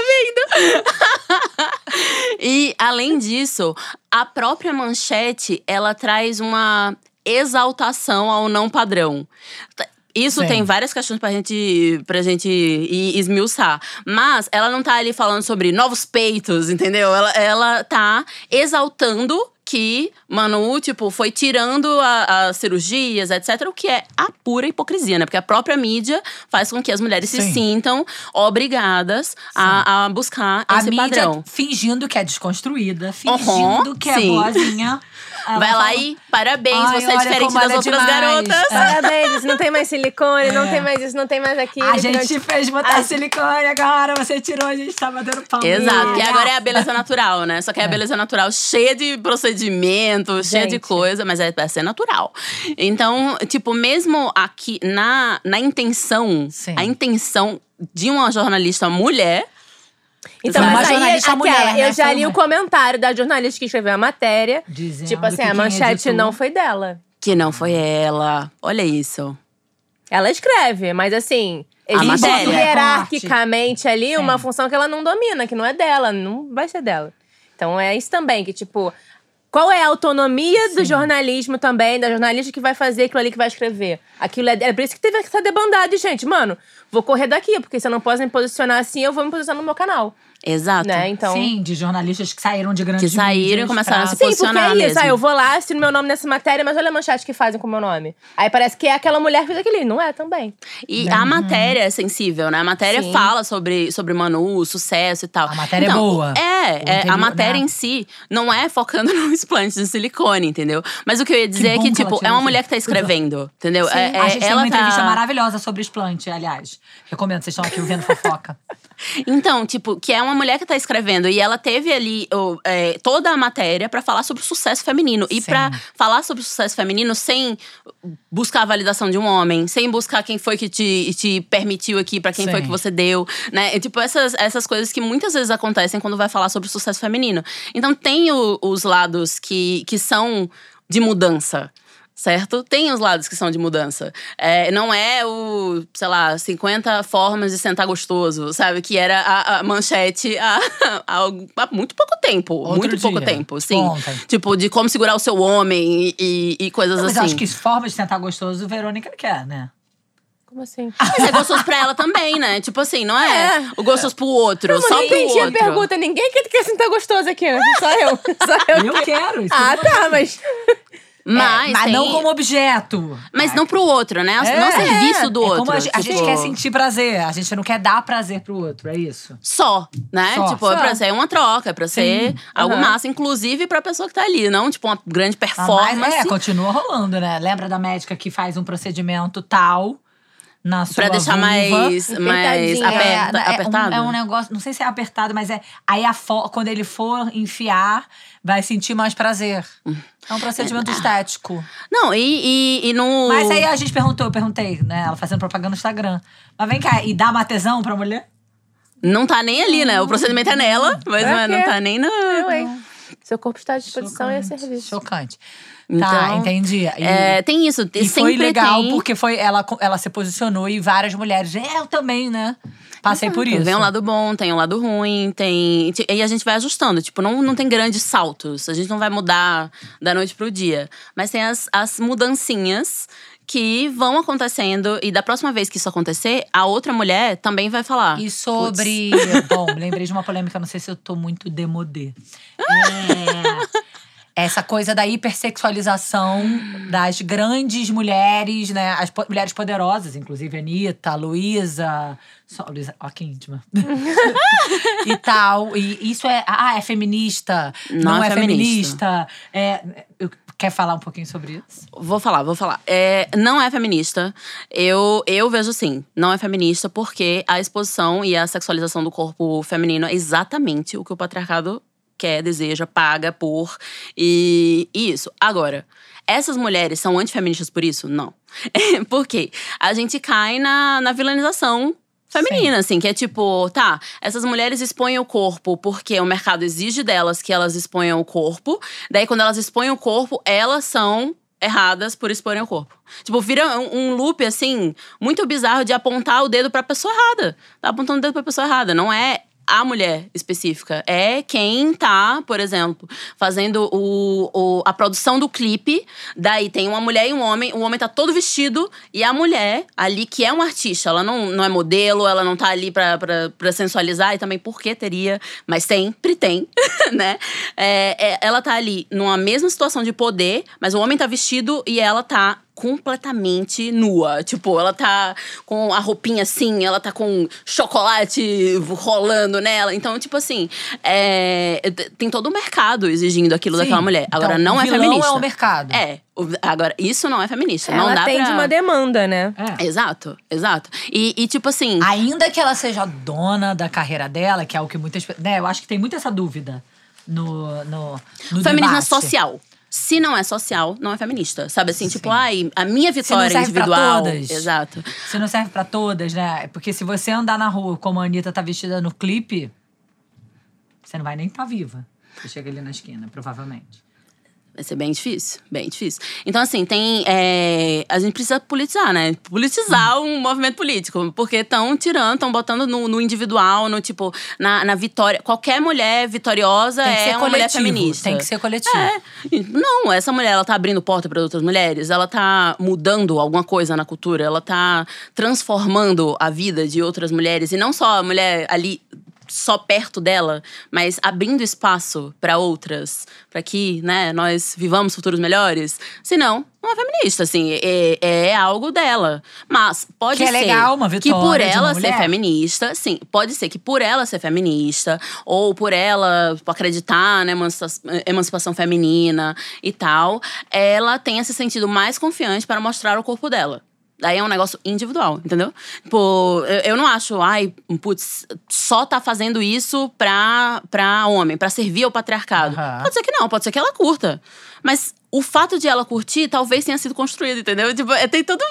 E além disso, a própria manchete, ela traz uma exaltação ao não padrão. Isso Sim. tem várias questões pra gente, pra gente ir esmiuçar. Mas ela não tá ali falando sobre novos peitos, entendeu? Ela, ela tá exaltando que Manu, tipo, foi tirando as cirurgias, etc. O que é a pura hipocrisia, né? Porque a própria mídia faz com que as mulheres se Sim. sintam obrigadas a, a buscar A esse mídia padrão. fingindo que é desconstruída, fingindo Uhum, que é sim. boazinha. Ela Vai lá e parabéns, Ai, você é diferente das é outras demais. garotas. É. Parabéns, não tem mais silicone, não tem mais isso, não tem mais aquilo. A gente Então, fez botar silicone agora, você tirou, a gente tá batendo palma. Exato, que agora é a beleza natural, né? Só que é a beleza natural cheia de procedimento, cheia de Gente. coisa, mas é pra ser natural. Então, tipo, mesmo aqui na, na intenção, Sim. a intenção de uma jornalista mulher. Então, uma mas aí, jornalista aquela, mulher, né? eu já li uma- o comentário da jornalista que escreveu a matéria. Dizendo tipo assim, que a manchete editou- não foi dela. Que não foi ela. Olha isso. Ela escreve, mas assim, A existe matéria. hierarquicamente ali uma Sim. função que ela não domina, que não é dela, não vai ser dela. Então é isso também, que tipo, qual é a autonomia do jornalismo também, da jornalista que vai fazer aquilo ali que vai escrever? Aquilo é, é por isso que teve essa debandada, gente. Mano, vou correr daqui, porque se eu não posso me posicionar assim, eu vou me posicionar no meu canal. Exato. Né? Então. Sim, de jornalistas que saíram de grandes Que saíram e começaram a pra- se Sim, porque posicionar é isso. mesmo. Ah, eu vou lá, assino meu nome nessa matéria, mas olha a manchete que fazem com o meu nome. Aí parece que é aquela mulher que fez aquilo. Não é também. E a matéria é sensível, né? A matéria Sim. fala sobre, sobre Manu, sucesso e tal. A matéria é Então, boa. É, O é, a interior, matéria né? em si não é focando no explante de silicone, entendeu? Mas o que eu ia dizer bom é que, que tipo, é uma mulher que tá escrevendo, entendeu? Sim, É- é- a gente tem ela uma entrevista tá... maravilhosa sobre explante, aliás. Recomendo, vocês estão aqui vendo fofoca. Então, tipo, que é uma mulher que tá escrevendo e ela teve ali é, toda a matéria pra falar sobre o sucesso feminino. E pra falar sobre o sucesso feminino sem buscar a validação de um homem, sem buscar quem foi que te, te permitiu aqui, pra quem foi Sim. que você deu, né? E, tipo, essas, essas coisas que muitas vezes acontecem quando vai falar sobre o sucesso feminino. Então, tem o- os lados que, que são de mudança. Certo? Tem os lados que são de mudança. É, não é o, sei lá, 50 formas de sentar gostoso, sabe? Que era a, a manchete há, há muito pouco tempo. Outro muito pouco dia. tempo, sim. Ontem. Tipo, de como segurar o seu homem e, e- coisas Mas assim. eu acho que forma de sentar gostoso, Verônica quer, né? Como assim? Mas é gostoso pra ela também, né? Tipo assim, não é, o gostoso pro outro, Eu só não pro entendi a outro. pergunta. Ninguém quer, quer sentar gostoso aqui, né? Só eu. Só eu. Eu quero. isso Ah, eu tá, mas. Mas, É, mas tem- não como objeto. Mas não pro outro, né? É, não serviço do é outro. como a, gente- a tipo, gente quer sentir prazer, a gente não quer dar prazer pro outro, é isso. Só, né? Só. tipo, é Só. pra ser uma troca, é pra ser algo Aham. massa, inclusive pra pessoa que tá ali, não tipo uma grande Ah, performance. Mas é, continua rolando, né? Lembra da médica que faz um procedimento tal na sua pra deixar vulva? mais, mais aperta, é, é um- apertado. É um, negócio, não sei se é apertado, mas é. Aí a fo- quando ele for enfiar, vai sentir mais prazer. É um procedimento estético. Não, e, e, e no. Mas aí a gente perguntou, eu perguntei, né? Ela fazendo propaganda no Instagram. Mas vem cá, e dá uma tesão pra mulher? Não tá nem ali, né? O procedimento é nela, mas Pra não, quê? tá nem no. Eu, hein? Seu corpo está à disposição e é Chocante, serviço. Chocante. Então, tá, entendi. E, É, tem isso. e foi legal tem. porque foi, ela, ela se posicionou e várias mulheres. "É, Eu também, né? Passei por isso. Vem um lado bom, tem um lado ruim, tem. E a gente vai ajustando. Tipo, não, não tem grandes saltos. A gente não vai mudar da noite pro dia. Mas tem as, as mudancinhas que vão acontecendo. E da próxima vez que isso acontecer, a outra mulher também vai falar. E sobre. Bom, lembrei de uma polêmica, não sei se eu tô muito demodê. É. Essa coisa da hipersexualização das grandes mulheres, né? As po- mulheres poderosas, inclusive Anitta, Luísa. Só, Luísa, ó, que íntima. e tal. E isso é. Ah, é feminista. Não, é, feminista. É, eu- quer falar um pouquinho sobre isso? Vou falar, vou falar. É, não é feminista. Eu, eu vejo sim, não é feminista porque a exposição e a sexualização do corpo feminino é exatamente o que o patriarcado quer, deseja, paga por. E, e isso. Agora, essas mulheres são antifeministas por isso? Não. por quê? A gente cai na, na vilanização feminina, assim, que é tipo, tá, essas mulheres expõem o corpo porque o mercado exige delas que elas exponham o corpo. Daí, quando elas expõem o corpo, elas são erradas por exporem o corpo. Tipo, vira um, um loop, assim, muito bizarro de apontar o dedo pra pessoa errada. Tá apontando o dedo pra pessoa errada. Não é a mulher específica. É quem tá, por exemplo, fazendo o, o- a produção do clipe. Daí tem uma mulher e um homem. O homem tá todo vestido. E a mulher, ali, que é uma artista, ela não, não é modelo, ela não tá ali pra, pra, pra sensualizar. E também porque teria, mas sempre tem, né? É, é, ela tá ali numa mesma situação de poder, mas o homem tá vestido e ela tá completamente nua. Tipo, ela tá com a roupinha assim, ela tá com chocolate rolando nela. Então, tipo assim, é, tem todo o mercado exigindo aquilo Sim. daquela mulher. Agora, Então, não é vilão feminista. é o mercado. É. Agora, isso não é feminista. não Ela dá atende pra... uma demanda, né? É. Exato, exato. E, e, tipo assim. Ainda que ela seja dona da carreira dela, que é o que muitas. Né, eu acho que tem muito essa dúvida no. no, no Feminismo debate. é social. Se não é social, não é feminista. Sabe assim, tipo, ai, a minha vitória serve pra individual. todas. Exato. Se não serve pra todas, né? Porque se você andar na rua como a Anitta tá vestida no clipe, você não vai nem estar viva. Você chega ali na esquina, provavelmente. Vai ser bem difícil, bem difícil. Então, assim, tem. é, a gente precisa politizar, né? Politizar um movimento político. Porque estão tirando, estão botando no, no individual, no tipo, na, na vitória. Qualquer mulher vitoriosa é uma mulher feminista. Tem que ser coletivo. É. Não, essa mulher, ela tá abrindo porta para outras mulheres, ela tá mudando alguma coisa na cultura, ela tá transformando a vida de outras mulheres. E não só a mulher ali só perto dela, mas abrindo espaço para outras, para que, né, nós vivamos futuros melhores. Senão, não é feminista, assim, é, é algo dela. Mas pode Que é ser legal, uma que por uma ela ser feminista, sim, pode ser que por ela ser feminista ou por ela acreditar na emanci- emancipação feminina e tal, ela tenha se sentido mais confiante para mostrar o corpo dela. Daí é um negócio individual, entendeu? Tipo, eu, eu não acho, ai, putz, só tá fazendo isso pra, pra homem, pra servir ao patriarcado. Aham. Pode ser que não, pode ser que ela curta. Mas o fato de ela curtir talvez tenha sido construído, entendeu? Tipo, é, tem todo.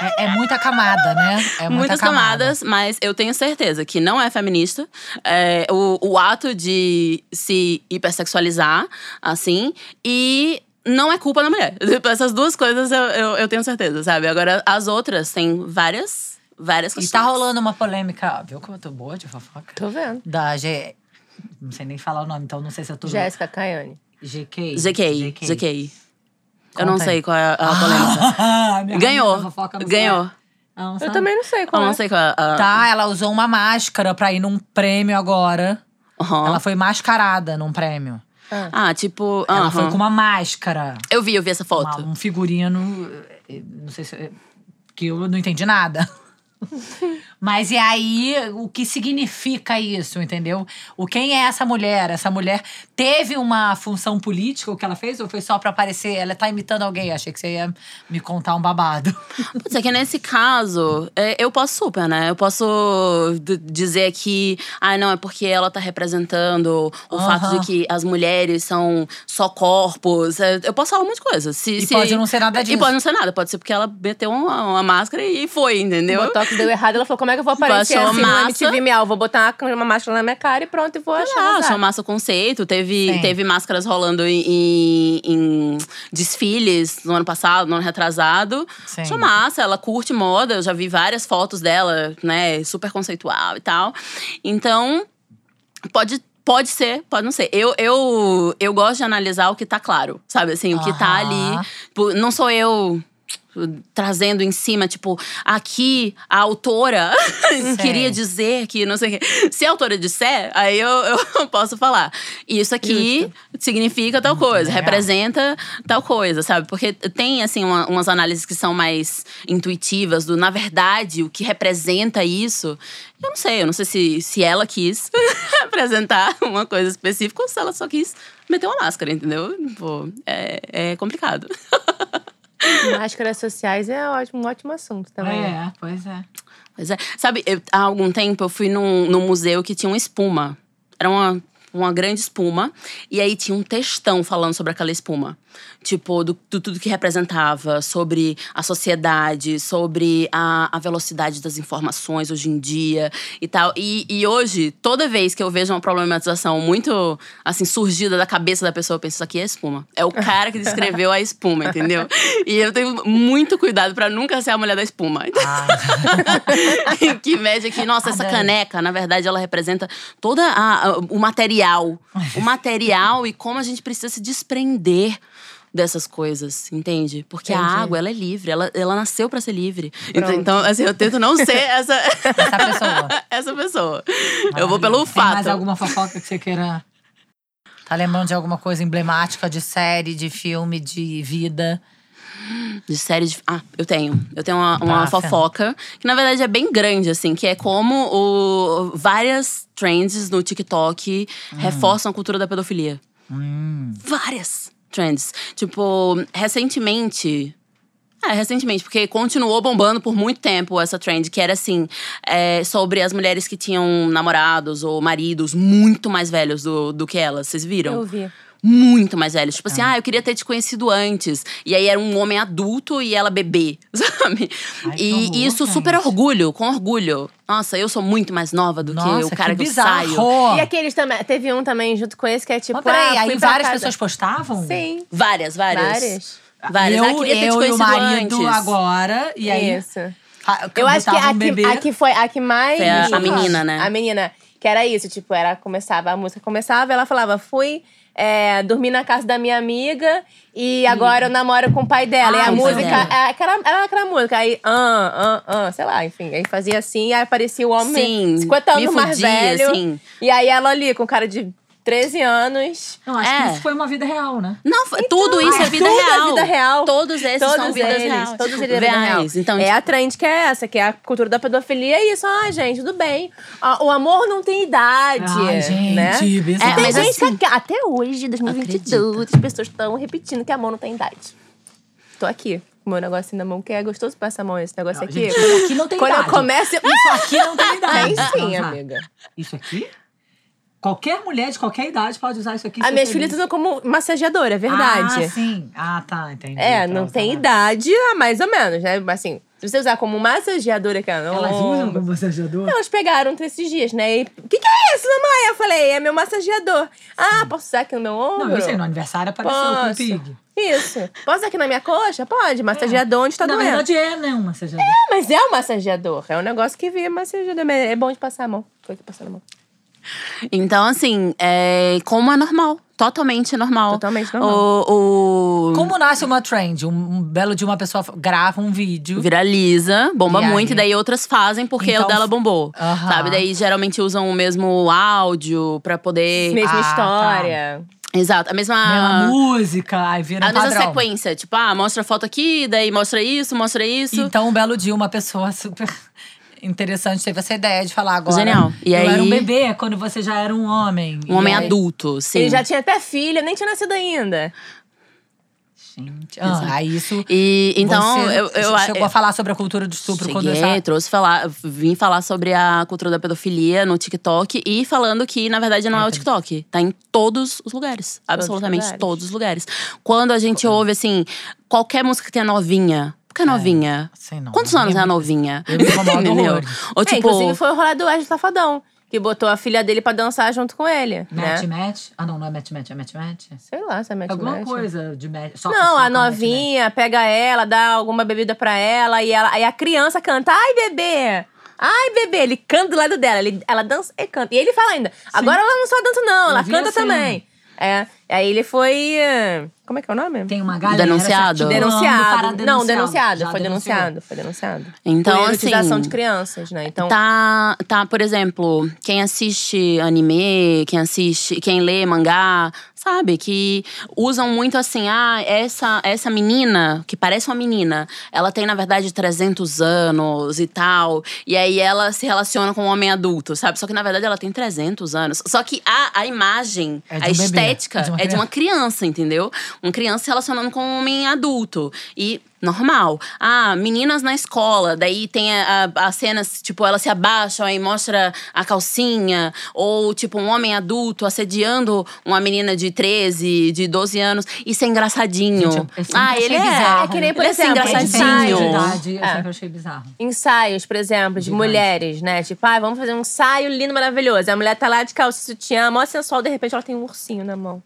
É, é muita camada, né? É muita Muitas camada. camadas, mas eu tenho certeza que não é feminista. É, o, o ato de se hipersexualizar, assim, e não é culpa da mulher. Tipo, Essas duas coisas eu, eu, eu tenho certeza, sabe? Agora, as outras têm várias, várias E questões. tá rolando uma polêmica. Viu como eu tô boa de fofoca? Tô vendo. Da G. Não sei nem falar o nome, então não sei se eu tô. Jéssica Caiane. GK. GK, GK. Eu não sei qual é a, a polêmica. Ah, minha Ganhou, ganhou. não Eu também não sei Eu qual é. não sei qual é a. Tá, ela usou uma máscara pra ir num prêmio agora. Aham. Ela foi mascarada num prêmio. Ah. Ah, tipo. Ela aham. foi com uma máscara. Eu vi, eu vi essa foto. uma- um figurino. eh, Não sei se. Que eu não entendi nada. Mas e aí, o que significa isso, entendeu? O quem é essa mulher? Essa mulher teve uma função política, o que ela fez? Ou foi só pra aparecer? Ela tá imitando alguém? Achei que você ia me contar um babado. Putz, é que nesse caso, é, eu posso super, né? Eu posso dizer que, ah, não, é porque ela tá representando o Aham. fato de que as mulheres são só corpos. É, Eu posso falar um monte de coisa. Se, E se- pode não ser nada E disso. pode não ser nada. Pode ser porque ela meteu uma, uma máscara e foi, entendeu? O Botox deu errado, ela falou: como é que eu vou aparecer assim no massa. MTV Miau? Vou botar uma, uma máscara na minha cara e pronto, e vou achar. Ah, achou massa o conceito. Teve, Sim. teve máscaras rolando em, em- desfiles no ano passado, no ano retrasado. Sim. Achou massa, ela curte moda. Eu já vi várias fotos dela, né? Super conceitual e tal. Então, pode. Pode ser, pode não ser. Eu, eu, eu gosto de analisar o que tá claro, sabe? Assim, o que tá Aham. ali. Não sou eu trazendo em cima, tipo, aqui a autora queria dizer que não sei o quê. Se a autora disser, aí eu, eu posso falar. Isso aqui significa tal coisa, legal. representa tal coisa, sabe? Porque tem, assim, uma- umas análises que são mais intuitivas do, na verdade, o que representa isso. Eu não sei, eu não sei se, se ela quis representar uma coisa específica ou se ela só quis meter uma máscara, entendeu? Pô, é, é complicado. Máscaras sociais é ótimo, um ótimo assunto também. É, pois é. Pois é. Sabe, eu- há algum tempo eu fui num, num museu que tinha uma espuma. Era uma, uma grande espuma. E aí tinha um textão falando sobre aquela espuma. Tipo, do, do tudo que representava, sobre a sociedade, sobre a, a velocidade das informações hoje em dia e tal. E, e hoje, toda vez que eu vejo uma problematização muito, assim, surgida da cabeça da pessoa, eu penso, isso aqui é espuma. É o cara que descreveu a espuma, entendeu? E eu tenho muito cuidado pra nunca ser a mulher da espuma. Ah, que mede aqui, nossa, essa caneca, na verdade, ela representa todo o material. O material e como a gente precisa se desprender dessas coisas, entende? Porque a Entendi. água, ela é livre, ela, ela nasceu pra ser livre. Então, então, assim, eu tento não ser essa, essa pessoa. essa pessoa. Eu vou pelo Tem fato. mais alguma fofoca que você queira. Tá lembrando de alguma coisa emblemática de série, de filme, de vida? De série de. Ah, eu tenho. Eu tenho uma, uma fofoca que, na verdade, é bem grande, assim, que é como o, várias trends no TikTok reforçam a cultura da pedofilia. Hum. Várias trends. Tipo, recentemente. É, recentemente, porque continuou bombando por muito tempo essa trend, que era assim, é, sobre as mulheres que tinham namorados ou maridos muito mais velhos do, do que elas. Vocês viram? Eu vi. Muito mais velhos. Tipo assim, ah, eu queria ter te conhecido antes. E aí era um homem adulto e ela bebê, sabe? Ai, que e horror, isso super gente. orgulho, com orgulho. Nossa, eu sou muito mais nova do Nossa, que o cara que, eu bizarro. saio. E aqueles também. Teve um também junto com esse que é tipo. Mas peraí, ah, aí várias casa. pessoas postavam? Sim. Várias, várias. Várias. Várias. Eu, ah, queria ter te eu e o conhecido marido antes. agora. E aí. Isso. fa- Eu acho que a um que, a que foi a que mais. Foi a- a menina, né? A menina. Que era isso, tipo, era, começava, a música começava, ela falava, fui é, dormir na casa da minha amiga e agora eu namoro com o pai dela. Ah, e a o pai música, é, aquela, era aquela música, aí, ah, ah, ah, sei lá, enfim. Aí fazia assim, aí aparecia o homem Sim, 50 me anos mais fudia, velho. assim. E aí ela ali, com cara de 13 anos. Não, acho É. que isso foi uma vida real, né? Não, foi- tudo isso é vida tudo é real. vida real. Todos esses Todos são vidas eles, reais. todos eles é vida real. reais. Então, é a trend que é essa, que é a cultura da pedofilia. É isso, ah, gente, tudo bem. O amor não tem idade. Ai, gente, né? bizarro. É, Tem mas gente assim- que até hoje, 2022, as pessoas estão repetindo que amor não tem idade. Tô aqui, com o meu negocinho na mão, que é gostoso passar a mão esse negócio Não, aqui. gente, isso aqui não tem Quando idade. eu começo. Isso aqui não tem idade. Tem sim, Não, amiga. Isso aqui? Qualquer mulher de qualquer idade pode usar isso aqui. As ser minhas feliz. filhas usam como massageadora, é verdade. Ah, sim. Ah, tá, entendi. É, Pra não usar tem na- idade, ah, mais ou menos, né? Assim, se você usar como massageadora, que é Elas usam como massageador? Elas pegaram esses dias, né? E, o que, que é isso, mamãe? Eu falei, é meu massageador. Ah, posso usar aqui no meu ombro? Não, eu sei, no aniversário apareceu com o. Pig. Isso. Posso usar aqui na minha coxa? Pode. Massageador onde tá Na doendo. verdade é, né, um massageador. Mas é um massageador. É um negócio que via massageador. mas É bom de passar a mão. Foi que passar a mão. Então, assim, é, como é normal. Totalmente normal. Totalmente normal. O, o- Como nasce uma trend? Um, um belo de uma pessoa grava um vídeo. Viraliza, bomba E aí? muito, e daí outras fazem porque Então, o dela bombou. Aham. Sabe? Daí geralmente usam o mesmo áudio pra poder. Mesma Ah, história. Exato, a mesma. Mesma música, aí vira um a mesma padrão. sequência. Tipo, ah, mostra a foto aqui, daí mostra isso, mostra isso. Então, um belo dia, uma pessoa super interessante teve essa ideia de falar agora. Genial. E eu aí- era um bebê quando você já era um homem. um homem aí- adulto, sim. Ele já tinha até filha, nem tinha nascido ainda. Gente, ah, isso. E então, você eu, eu, chegou eu a falar sobre a cultura do estupro quando Cheguei, essa. trouxe falar, vim falar sobre a cultura da pedofilia no TikTok e falando que, na verdade, não é o TikTok. Tá em todos os lugares. Absolutamente lugares. todos os lugares. Quando a gente ouve, assim, qualquer música que tenha novinha. Por que novinha? Sei não. Quantos anos é a novinha? eu me incomodo Entendeu? Ou É, tipo. inclusive foi o rolê do Wesley Safadão, que botou a filha dele pra dançar junto com ele. Match, né? match? Ah, não, não é match, match, é match, match. Sei lá se é match Alguma match. coisa de match. Só- Não, só a com match, novinha pega ela, dá alguma bebida pra ela e, ela, aí a criança canta, ai bebê! Ai, bebê, ele canta do lado dela, ele, ela dança e canta. E ele fala ainda, agora ela não só dança, não, ela canta a cena. também. É, aí ele foi. Como é que é o nome? Tem uma galera Denunciado. Denunciado. Não, denunciado. Já Foi denunciou. denunciado. Foi denunciado. Então, Por assim, de crianças, né? Então. Tá, tá, por exemplo, quem assiste anime, quem assiste, quem lê mangá, sabe? Que usam muito assim, ah, essa, essa menina, que parece uma menina, ela tem, na verdade, 300 anos e tal. E aí ela se relaciona com um homem adulto, sabe? Só que, na verdade, ela tem 300 anos. Só que a, a imagem, É a um bebê, estética é de uma é de uma criança, entendeu? Uma criança se relacionando com um homem adulto. E normal. Ah, meninas na escola, daí tem a, a, as cenas, tipo, elas se abaixam e mostra a calcinha. Ou, tipo, um homem adulto assediando uma menina de 13, de 12 anos. Isso é engraçadinho. Gente, eu- eu sempre ah, ele é. bizarro. É que nem, por ele é assim, exemplo, É engraçadinho. idade, eu É. sempre achei bizarro. ensaios, por exemplo, de Demais. mulheres, né? Tipo, ah, vamos fazer um ensaio lindo, maravilhoso. A mulher tá lá de calça sutiã, mó sensual, de repente ela tem um ursinho na mão.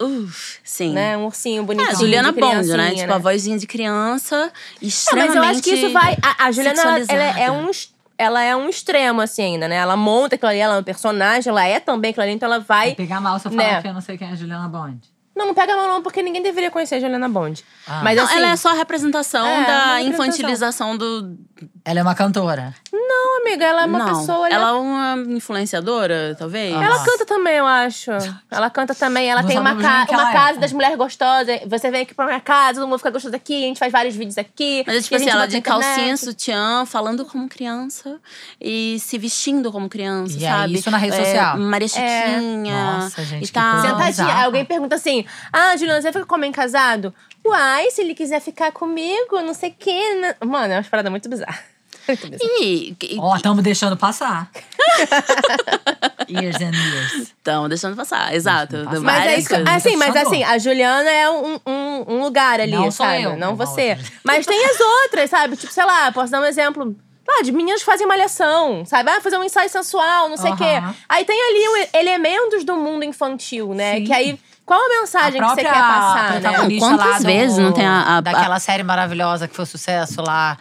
Uf, sim. Né? Um ursinho É, bonitinho. a Juliana Bond, né? Tipo, a vozinha de criança, Não, extremamente mas eu acho que isso vai. A, a Juliana, ela, ela é sexualizada. um. Ela é um extremo, assim, ainda, né? Ela monta aquilo ali, ela é um personagem, ela é também aquilo ali, então ela vai. Vai pegar mal se eu falar né? que eu não sei quem é a Juliana Bond. Não, não pega mal, não, porque ninguém deveria conhecer a Juliana Bond. Ah. Mas Não, assim. ela é só a representação É, da representação. infantilização do. Ela é uma cantora. Não, amiga, ela é uma não. pessoa. Ela é uma influenciadora, talvez? Ah. Ela canta também, eu acho. Ela canta também. Ela Não tem uma, ca uma ela é. casa das mulheres gostosas. Você vem aqui pra minha casa, todo mundo fica gostoso aqui, a gente faz vários vídeos aqui. Mas é tipo a assim, ela de calcinha, sutiã, falando como criança e se vestindo como criança, E é sabe? isso na rede É, social? Maria Chiquinha. Nossa, gente, e que tal. Sentadinha. alguém pergunta assim: Ah, Juliana, você fica com homem casado? Uai, se ele quiser ficar comigo, não sei o quê. né?" Mano, é uma parada muito bizarra. Muito bizarra. E, Ó, estamos deixando passar. years and years. então, deixando passar, exato. Deixando passar. Mas é isso. Assim, mas assim, a Juliana é um, um, um lugar ali, Não sabe? eu, é Não você. outra. Mas tem as outras, sabe? Tipo, sei lá, posso dar um exemplo. Ah, de meninas que fazem malhação, sabe? Ah, fazer um ensaio sensual, não sei o quê. Aham. Aí tem ali o- elementos do mundo infantil, né? Sim. Que aí, qual a mensagem a que você quer passar, né? Não, quantas lá do- vezes não tem a- a- daquela série maravilhosa que foi sucesso lá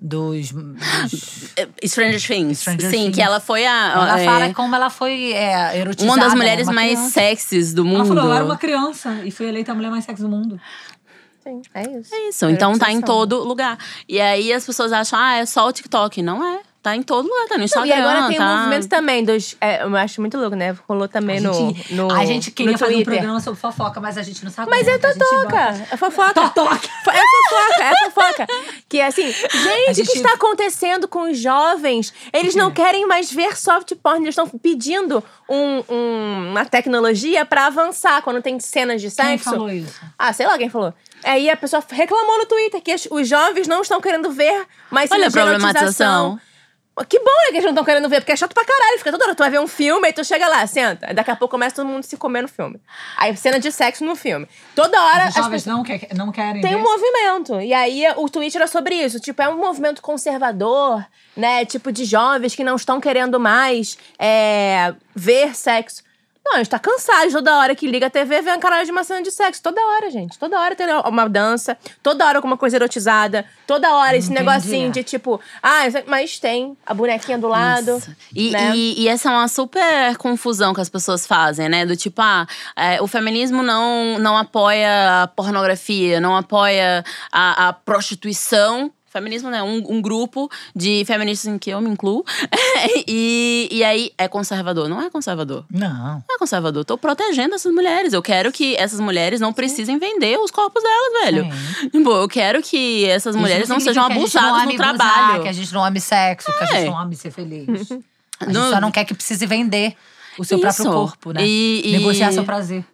dos, dos Stranger Things. Stranger Sim, Things. que ela foi a. ela é, fala como ela foi é, erotizada. uma das né? mulheres Uma mais criança. sexys do mundo. Ela falou, eu era uma criança e fui eleita a mulher mais sexy do mundo. Sim, é isso. É isso, então tá em todo lugar. E aí as pessoas acham, ah, é só o TikTok. Não é. Tá em todo lugar, tá no Não, Instagram. e agora tem tá... um movimento também dos. é, eu acho muito louco, né? Rolou também A no, gente, no. a gente queria no fazer um Twitter. programa sobre fofoca, mas a gente não sabe. Mas é totoca. É fofoca. Totoca. É fofoca, é fofoca. Que assim, gente, o gente- que está acontecendo com os jovens? Eles não querem mais ver soft porn, eles estão pedindo um- um- uma tecnologia pra avançar quando tem cenas de sexo. Quem falou isso? Ah, sei lá quem falou. Aí a pessoa reclamou no Twitter que os- jovens não estão querendo ver mais Olha a cenas de erotização. problematização. Que bom, né, que eles não estão querendo ver, porque é chato pra caralho. Fica toda hora, tu vai ver um filme, aí tu chega lá, senta. Daqui a pouco começa todo mundo se comer no filme. Aí cena de sexo no filme. Toda hora Os as jovens pessoas... não, quer, não querem Tem ver. um movimento. E aí o tweet era sobre isso. Tipo, é um movimento conservador, né? Tipo, de jovens que não estão querendo mais é, ver sexo. Não, a gente tá cansado. Toda hora que liga a TV, vê uma caralho de uma cena de sexo. Toda hora, gente. Toda hora tem uma dança. Toda hora alguma coisa erotizada. Toda hora esse Entendi. negocinho de tipo... Ah, mas tem a bonequinha do lado. Nossa. E, né? e, e essa é uma super confusão que as pessoas fazem, né? Do tipo, ah, é, o feminismo não, não apoia a pornografia, não apoia a, a prostituição Feminismo, né? Um, um grupo de feministas em que eu me incluo. e, e aí, é conservador? Não é conservador. Não. Não é conservador. Tô protegendo essas mulheres. Eu quero que essas mulheres não precisem vender os corpos delas, velho. Tipo, eu quero que essas mulheres Isso não significa sejam não abusadas ame no abusar, trabalho. que a gente não ame sexo, que a É. gente não ame ser feliz. A gente Não- só não quer que precise vender o seu próprio Isso. corpo, né? E- e- Negociar seu prazer.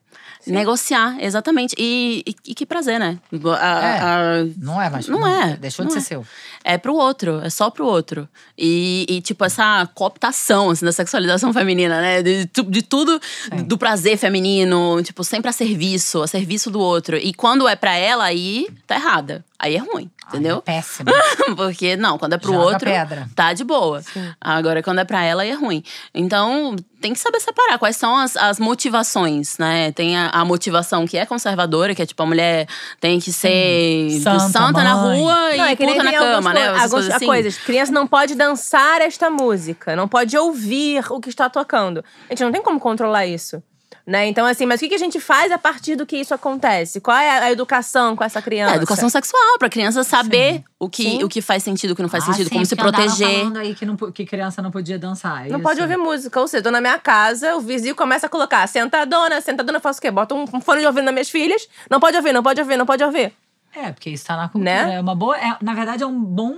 Negociar, exatamente. E, e, e que prazer, né? A- a- Não é mais. Não é, Deixou não de é. ser seu. É pro outro, é só pro outro. E, e, tipo, essa cooptação, assim, da sexualização feminina, né? De, de tudo, do prazer feminino, tipo, sempre a serviço, a serviço do outro. E quando é pra ela, aí tá errada. Aí é ruim, entendeu? Ai, é péssimo. Porque, não, quando é pro Joga outro, pedra. tá de boa. Agora, quando é pra ela, aí é ruim. Então, tem que saber separar quais são as, as motivações, né? Tem a, a motivação que é conservadora, que é tipo, a mulher tem que ser Santa, santa, na rua Não, e é puta na cama, né? algumas coisas assim. coisas. Criança não pode dançar esta música, não pode ouvir o que está tocando. A gente não tem como controlar isso. Né? Então, assim, mas o que a gente faz a partir do que isso acontece? Qual é a educação com essa criança? É, educação sexual, pra criança saber o que, Sim. o que faz sentido, o que não faz Ah, sentido, sim, como se proteger. falando aí que, não, que criança não podia dançar. é Não isso? pode ouvir música. Ou seja, tô na minha casa, o vizinho começa a colocar sentadona, sentadona, eu faço o quê? Bota um um fone de ouvido nas minhas filhas. Não pode ouvir, não pode ouvir, não pode ouvir. É, porque isso tá na cultura. Né? É uma boa. é- na verdade, é um bom,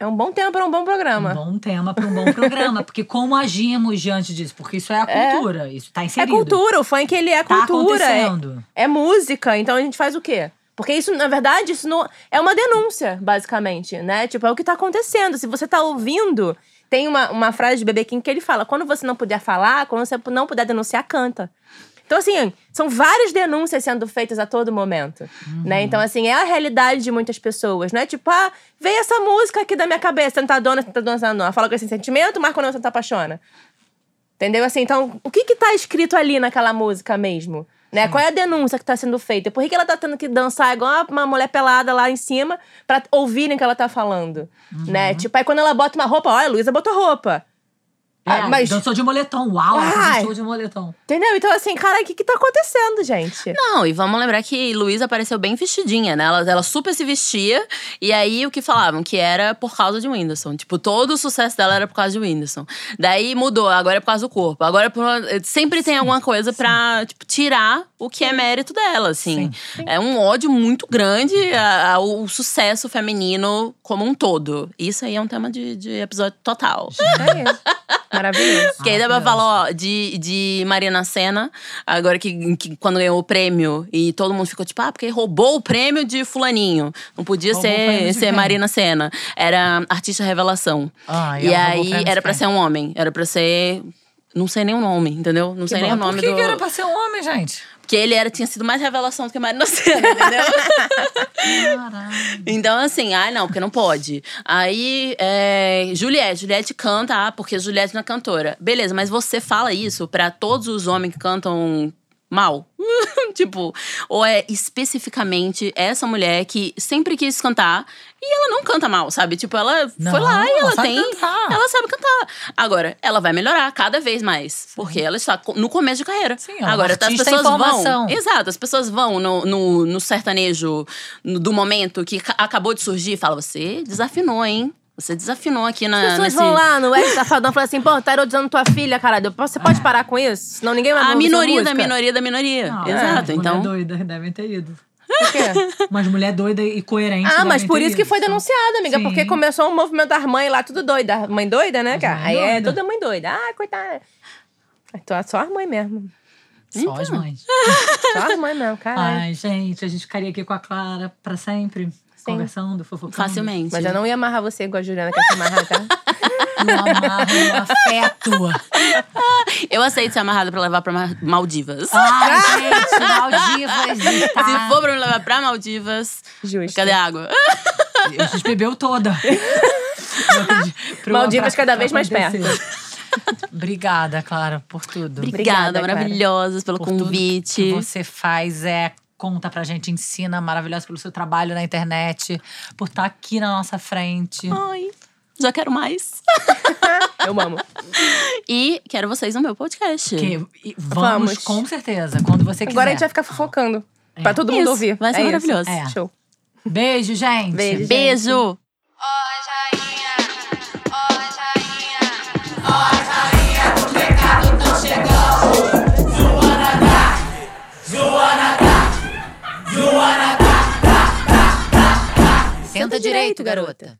É um bom tempo para um bom programa. um bom tema para um bom programa. porque como agimos diante disso? Porque isso é a É. cultura. Isso tá É inserido. cultura, o funk ele é Tá cultura. é- acontecendo. É música, então a gente faz o quê? Porque isso, na verdade, isso não é uma denúncia, basicamente, né? Tipo, é o que tá acontecendo. Se você tá ouvindo, tem uma, uma frase de Bebê King que ele fala: quando você não puder falar, quando você não puder denunciar, canta. Então, assim, são várias denúncias sendo feitas a todo momento, né? Então, assim, é a realidade de muitas pessoas, não é tipo, ah, veio essa música aqui da minha cabeça, sentadona, sentadona, sentadona. Fala com esse sentimento, mas quando você tá apaixona. Entendeu? Assim, então, o que que tá escrito ali naquela música mesmo? Né? Qual é a denúncia que tá sendo feita? Por que, que ela tá tendo que dançar igual uma mulher pelada lá em cima pra ouvirem o que ela tá falando? Né? Tipo, aí quando ela bota uma roupa, olha, a Luísa botou roupa. É, Ah, mas- dançou de moletom. Uau, Ai. dançou de moletom. Entendeu? Então, assim, cara, o que que tá acontecendo, gente? Não, e vamos lembrar que Luísa apareceu bem vestidinha, né? Ela, ela super se vestia. E aí, o que falavam? Que era por causa de Whindersson. Tipo, todo o sucesso dela era por causa de Whindersson. Daí mudou, agora é por causa do corpo. Agora é por... sempre tem alguma coisa pra tipo, tirar o que é mérito dela, assim. É um ódio muito grande a- ao sucesso feminino como um todo. Isso aí é um tema de, de episódio total. É isso. Maravilhoso. Que aí dá pra falar, ó, de, de Marina Senna, agora que, que quando ganhou o prêmio e todo mundo ficou tipo, ah, porque roubou o prêmio de Fulaninho. Não podia Roubou ser, ser? Marina Senna. Era artista revelação. Ah, e o aí era pra quem? ser um homem. Era pra ser. Não sei nem o nome, entendeu? Não sei nem o Por nome que, do. que era pra ser um homem, gente? Porque ele era, tinha sido mais revelação do que Marina Senna, entendeu? Caralho. Então, assim, ai não, porque não pode. Aí, é, Juliette, Juliette canta, ah, porque Juliette não é cantora. Beleza, mas você fala isso pra todos os homens que cantam mal? tipo, ou é especificamente essa mulher que sempre quis cantar e ela não canta mal, sabe? Tipo, ela Não, foi lá e ela ela sabe tem. cantar. Ela sabe cantar. Agora, ela vai melhorar cada vez mais. Porque ela está no começo de carreira. Sim, ela é Agora, as pessoas vão. Exato, as pessoas vão no, no, no sertanejo no- do momento que ca- acabou de surgir e falam: você desafinou, hein? Você desafinou aqui na. As pessoas nesse... vão lá no Ex Safadão e falam assim, pô, tá erodizando tua filha, caralho. Você pode parar com isso? Senão ninguém vai A minoria da minoria da minoria. Não, Exato. é, então. Mulher doida devem ter ido. Por quê? Mas mulher doida e coerente. Ah, mas por isso que foi denunciada, amiga. Sim. Porque começou o movimento das mães lá, tudo doida. Mãe doida, né, cara? Aí é doida. toda mãe doida. Ah, coitada. Então, só as mães mesmo. Só as mães. Só as mães mesmo, caralho. Ai, gente, a gente ficaria aqui com a Clara pra sempre. Conversando, fofocando. Facilmente. Mas eu não ia amarrar você igual a Juliana quer te amarrar, tá? Eu amarro no afeto. Eu aceito ser amarrada pra levar pra Ma- Maldivas. Ai, gente, Maldivas está... Se for pra me levar pra Maldivas, Justo. cadê a água? A gente bebeu toda. Maldivas cada vez mais acontecer. Obrigada, Clara, por tudo. Obrigada, Obrigada, maravilhosas, pelo por tudo convite. que você faz, é conta pra gente, ensina, maravilhosa pelo seu trabalho na internet, por estar aqui na nossa frente. Ai, já quero mais. Eu amo. E quero vocês no meu podcast. Que, vamos, Vamos. com certeza, quando você quiser. Agora a gente vai ficar fofocando. Pra todo mundo Isso, ouvir. vai ser É maravilhoso. É. Show. Beijo, gente. Beijo. Beijo! Direito, garota.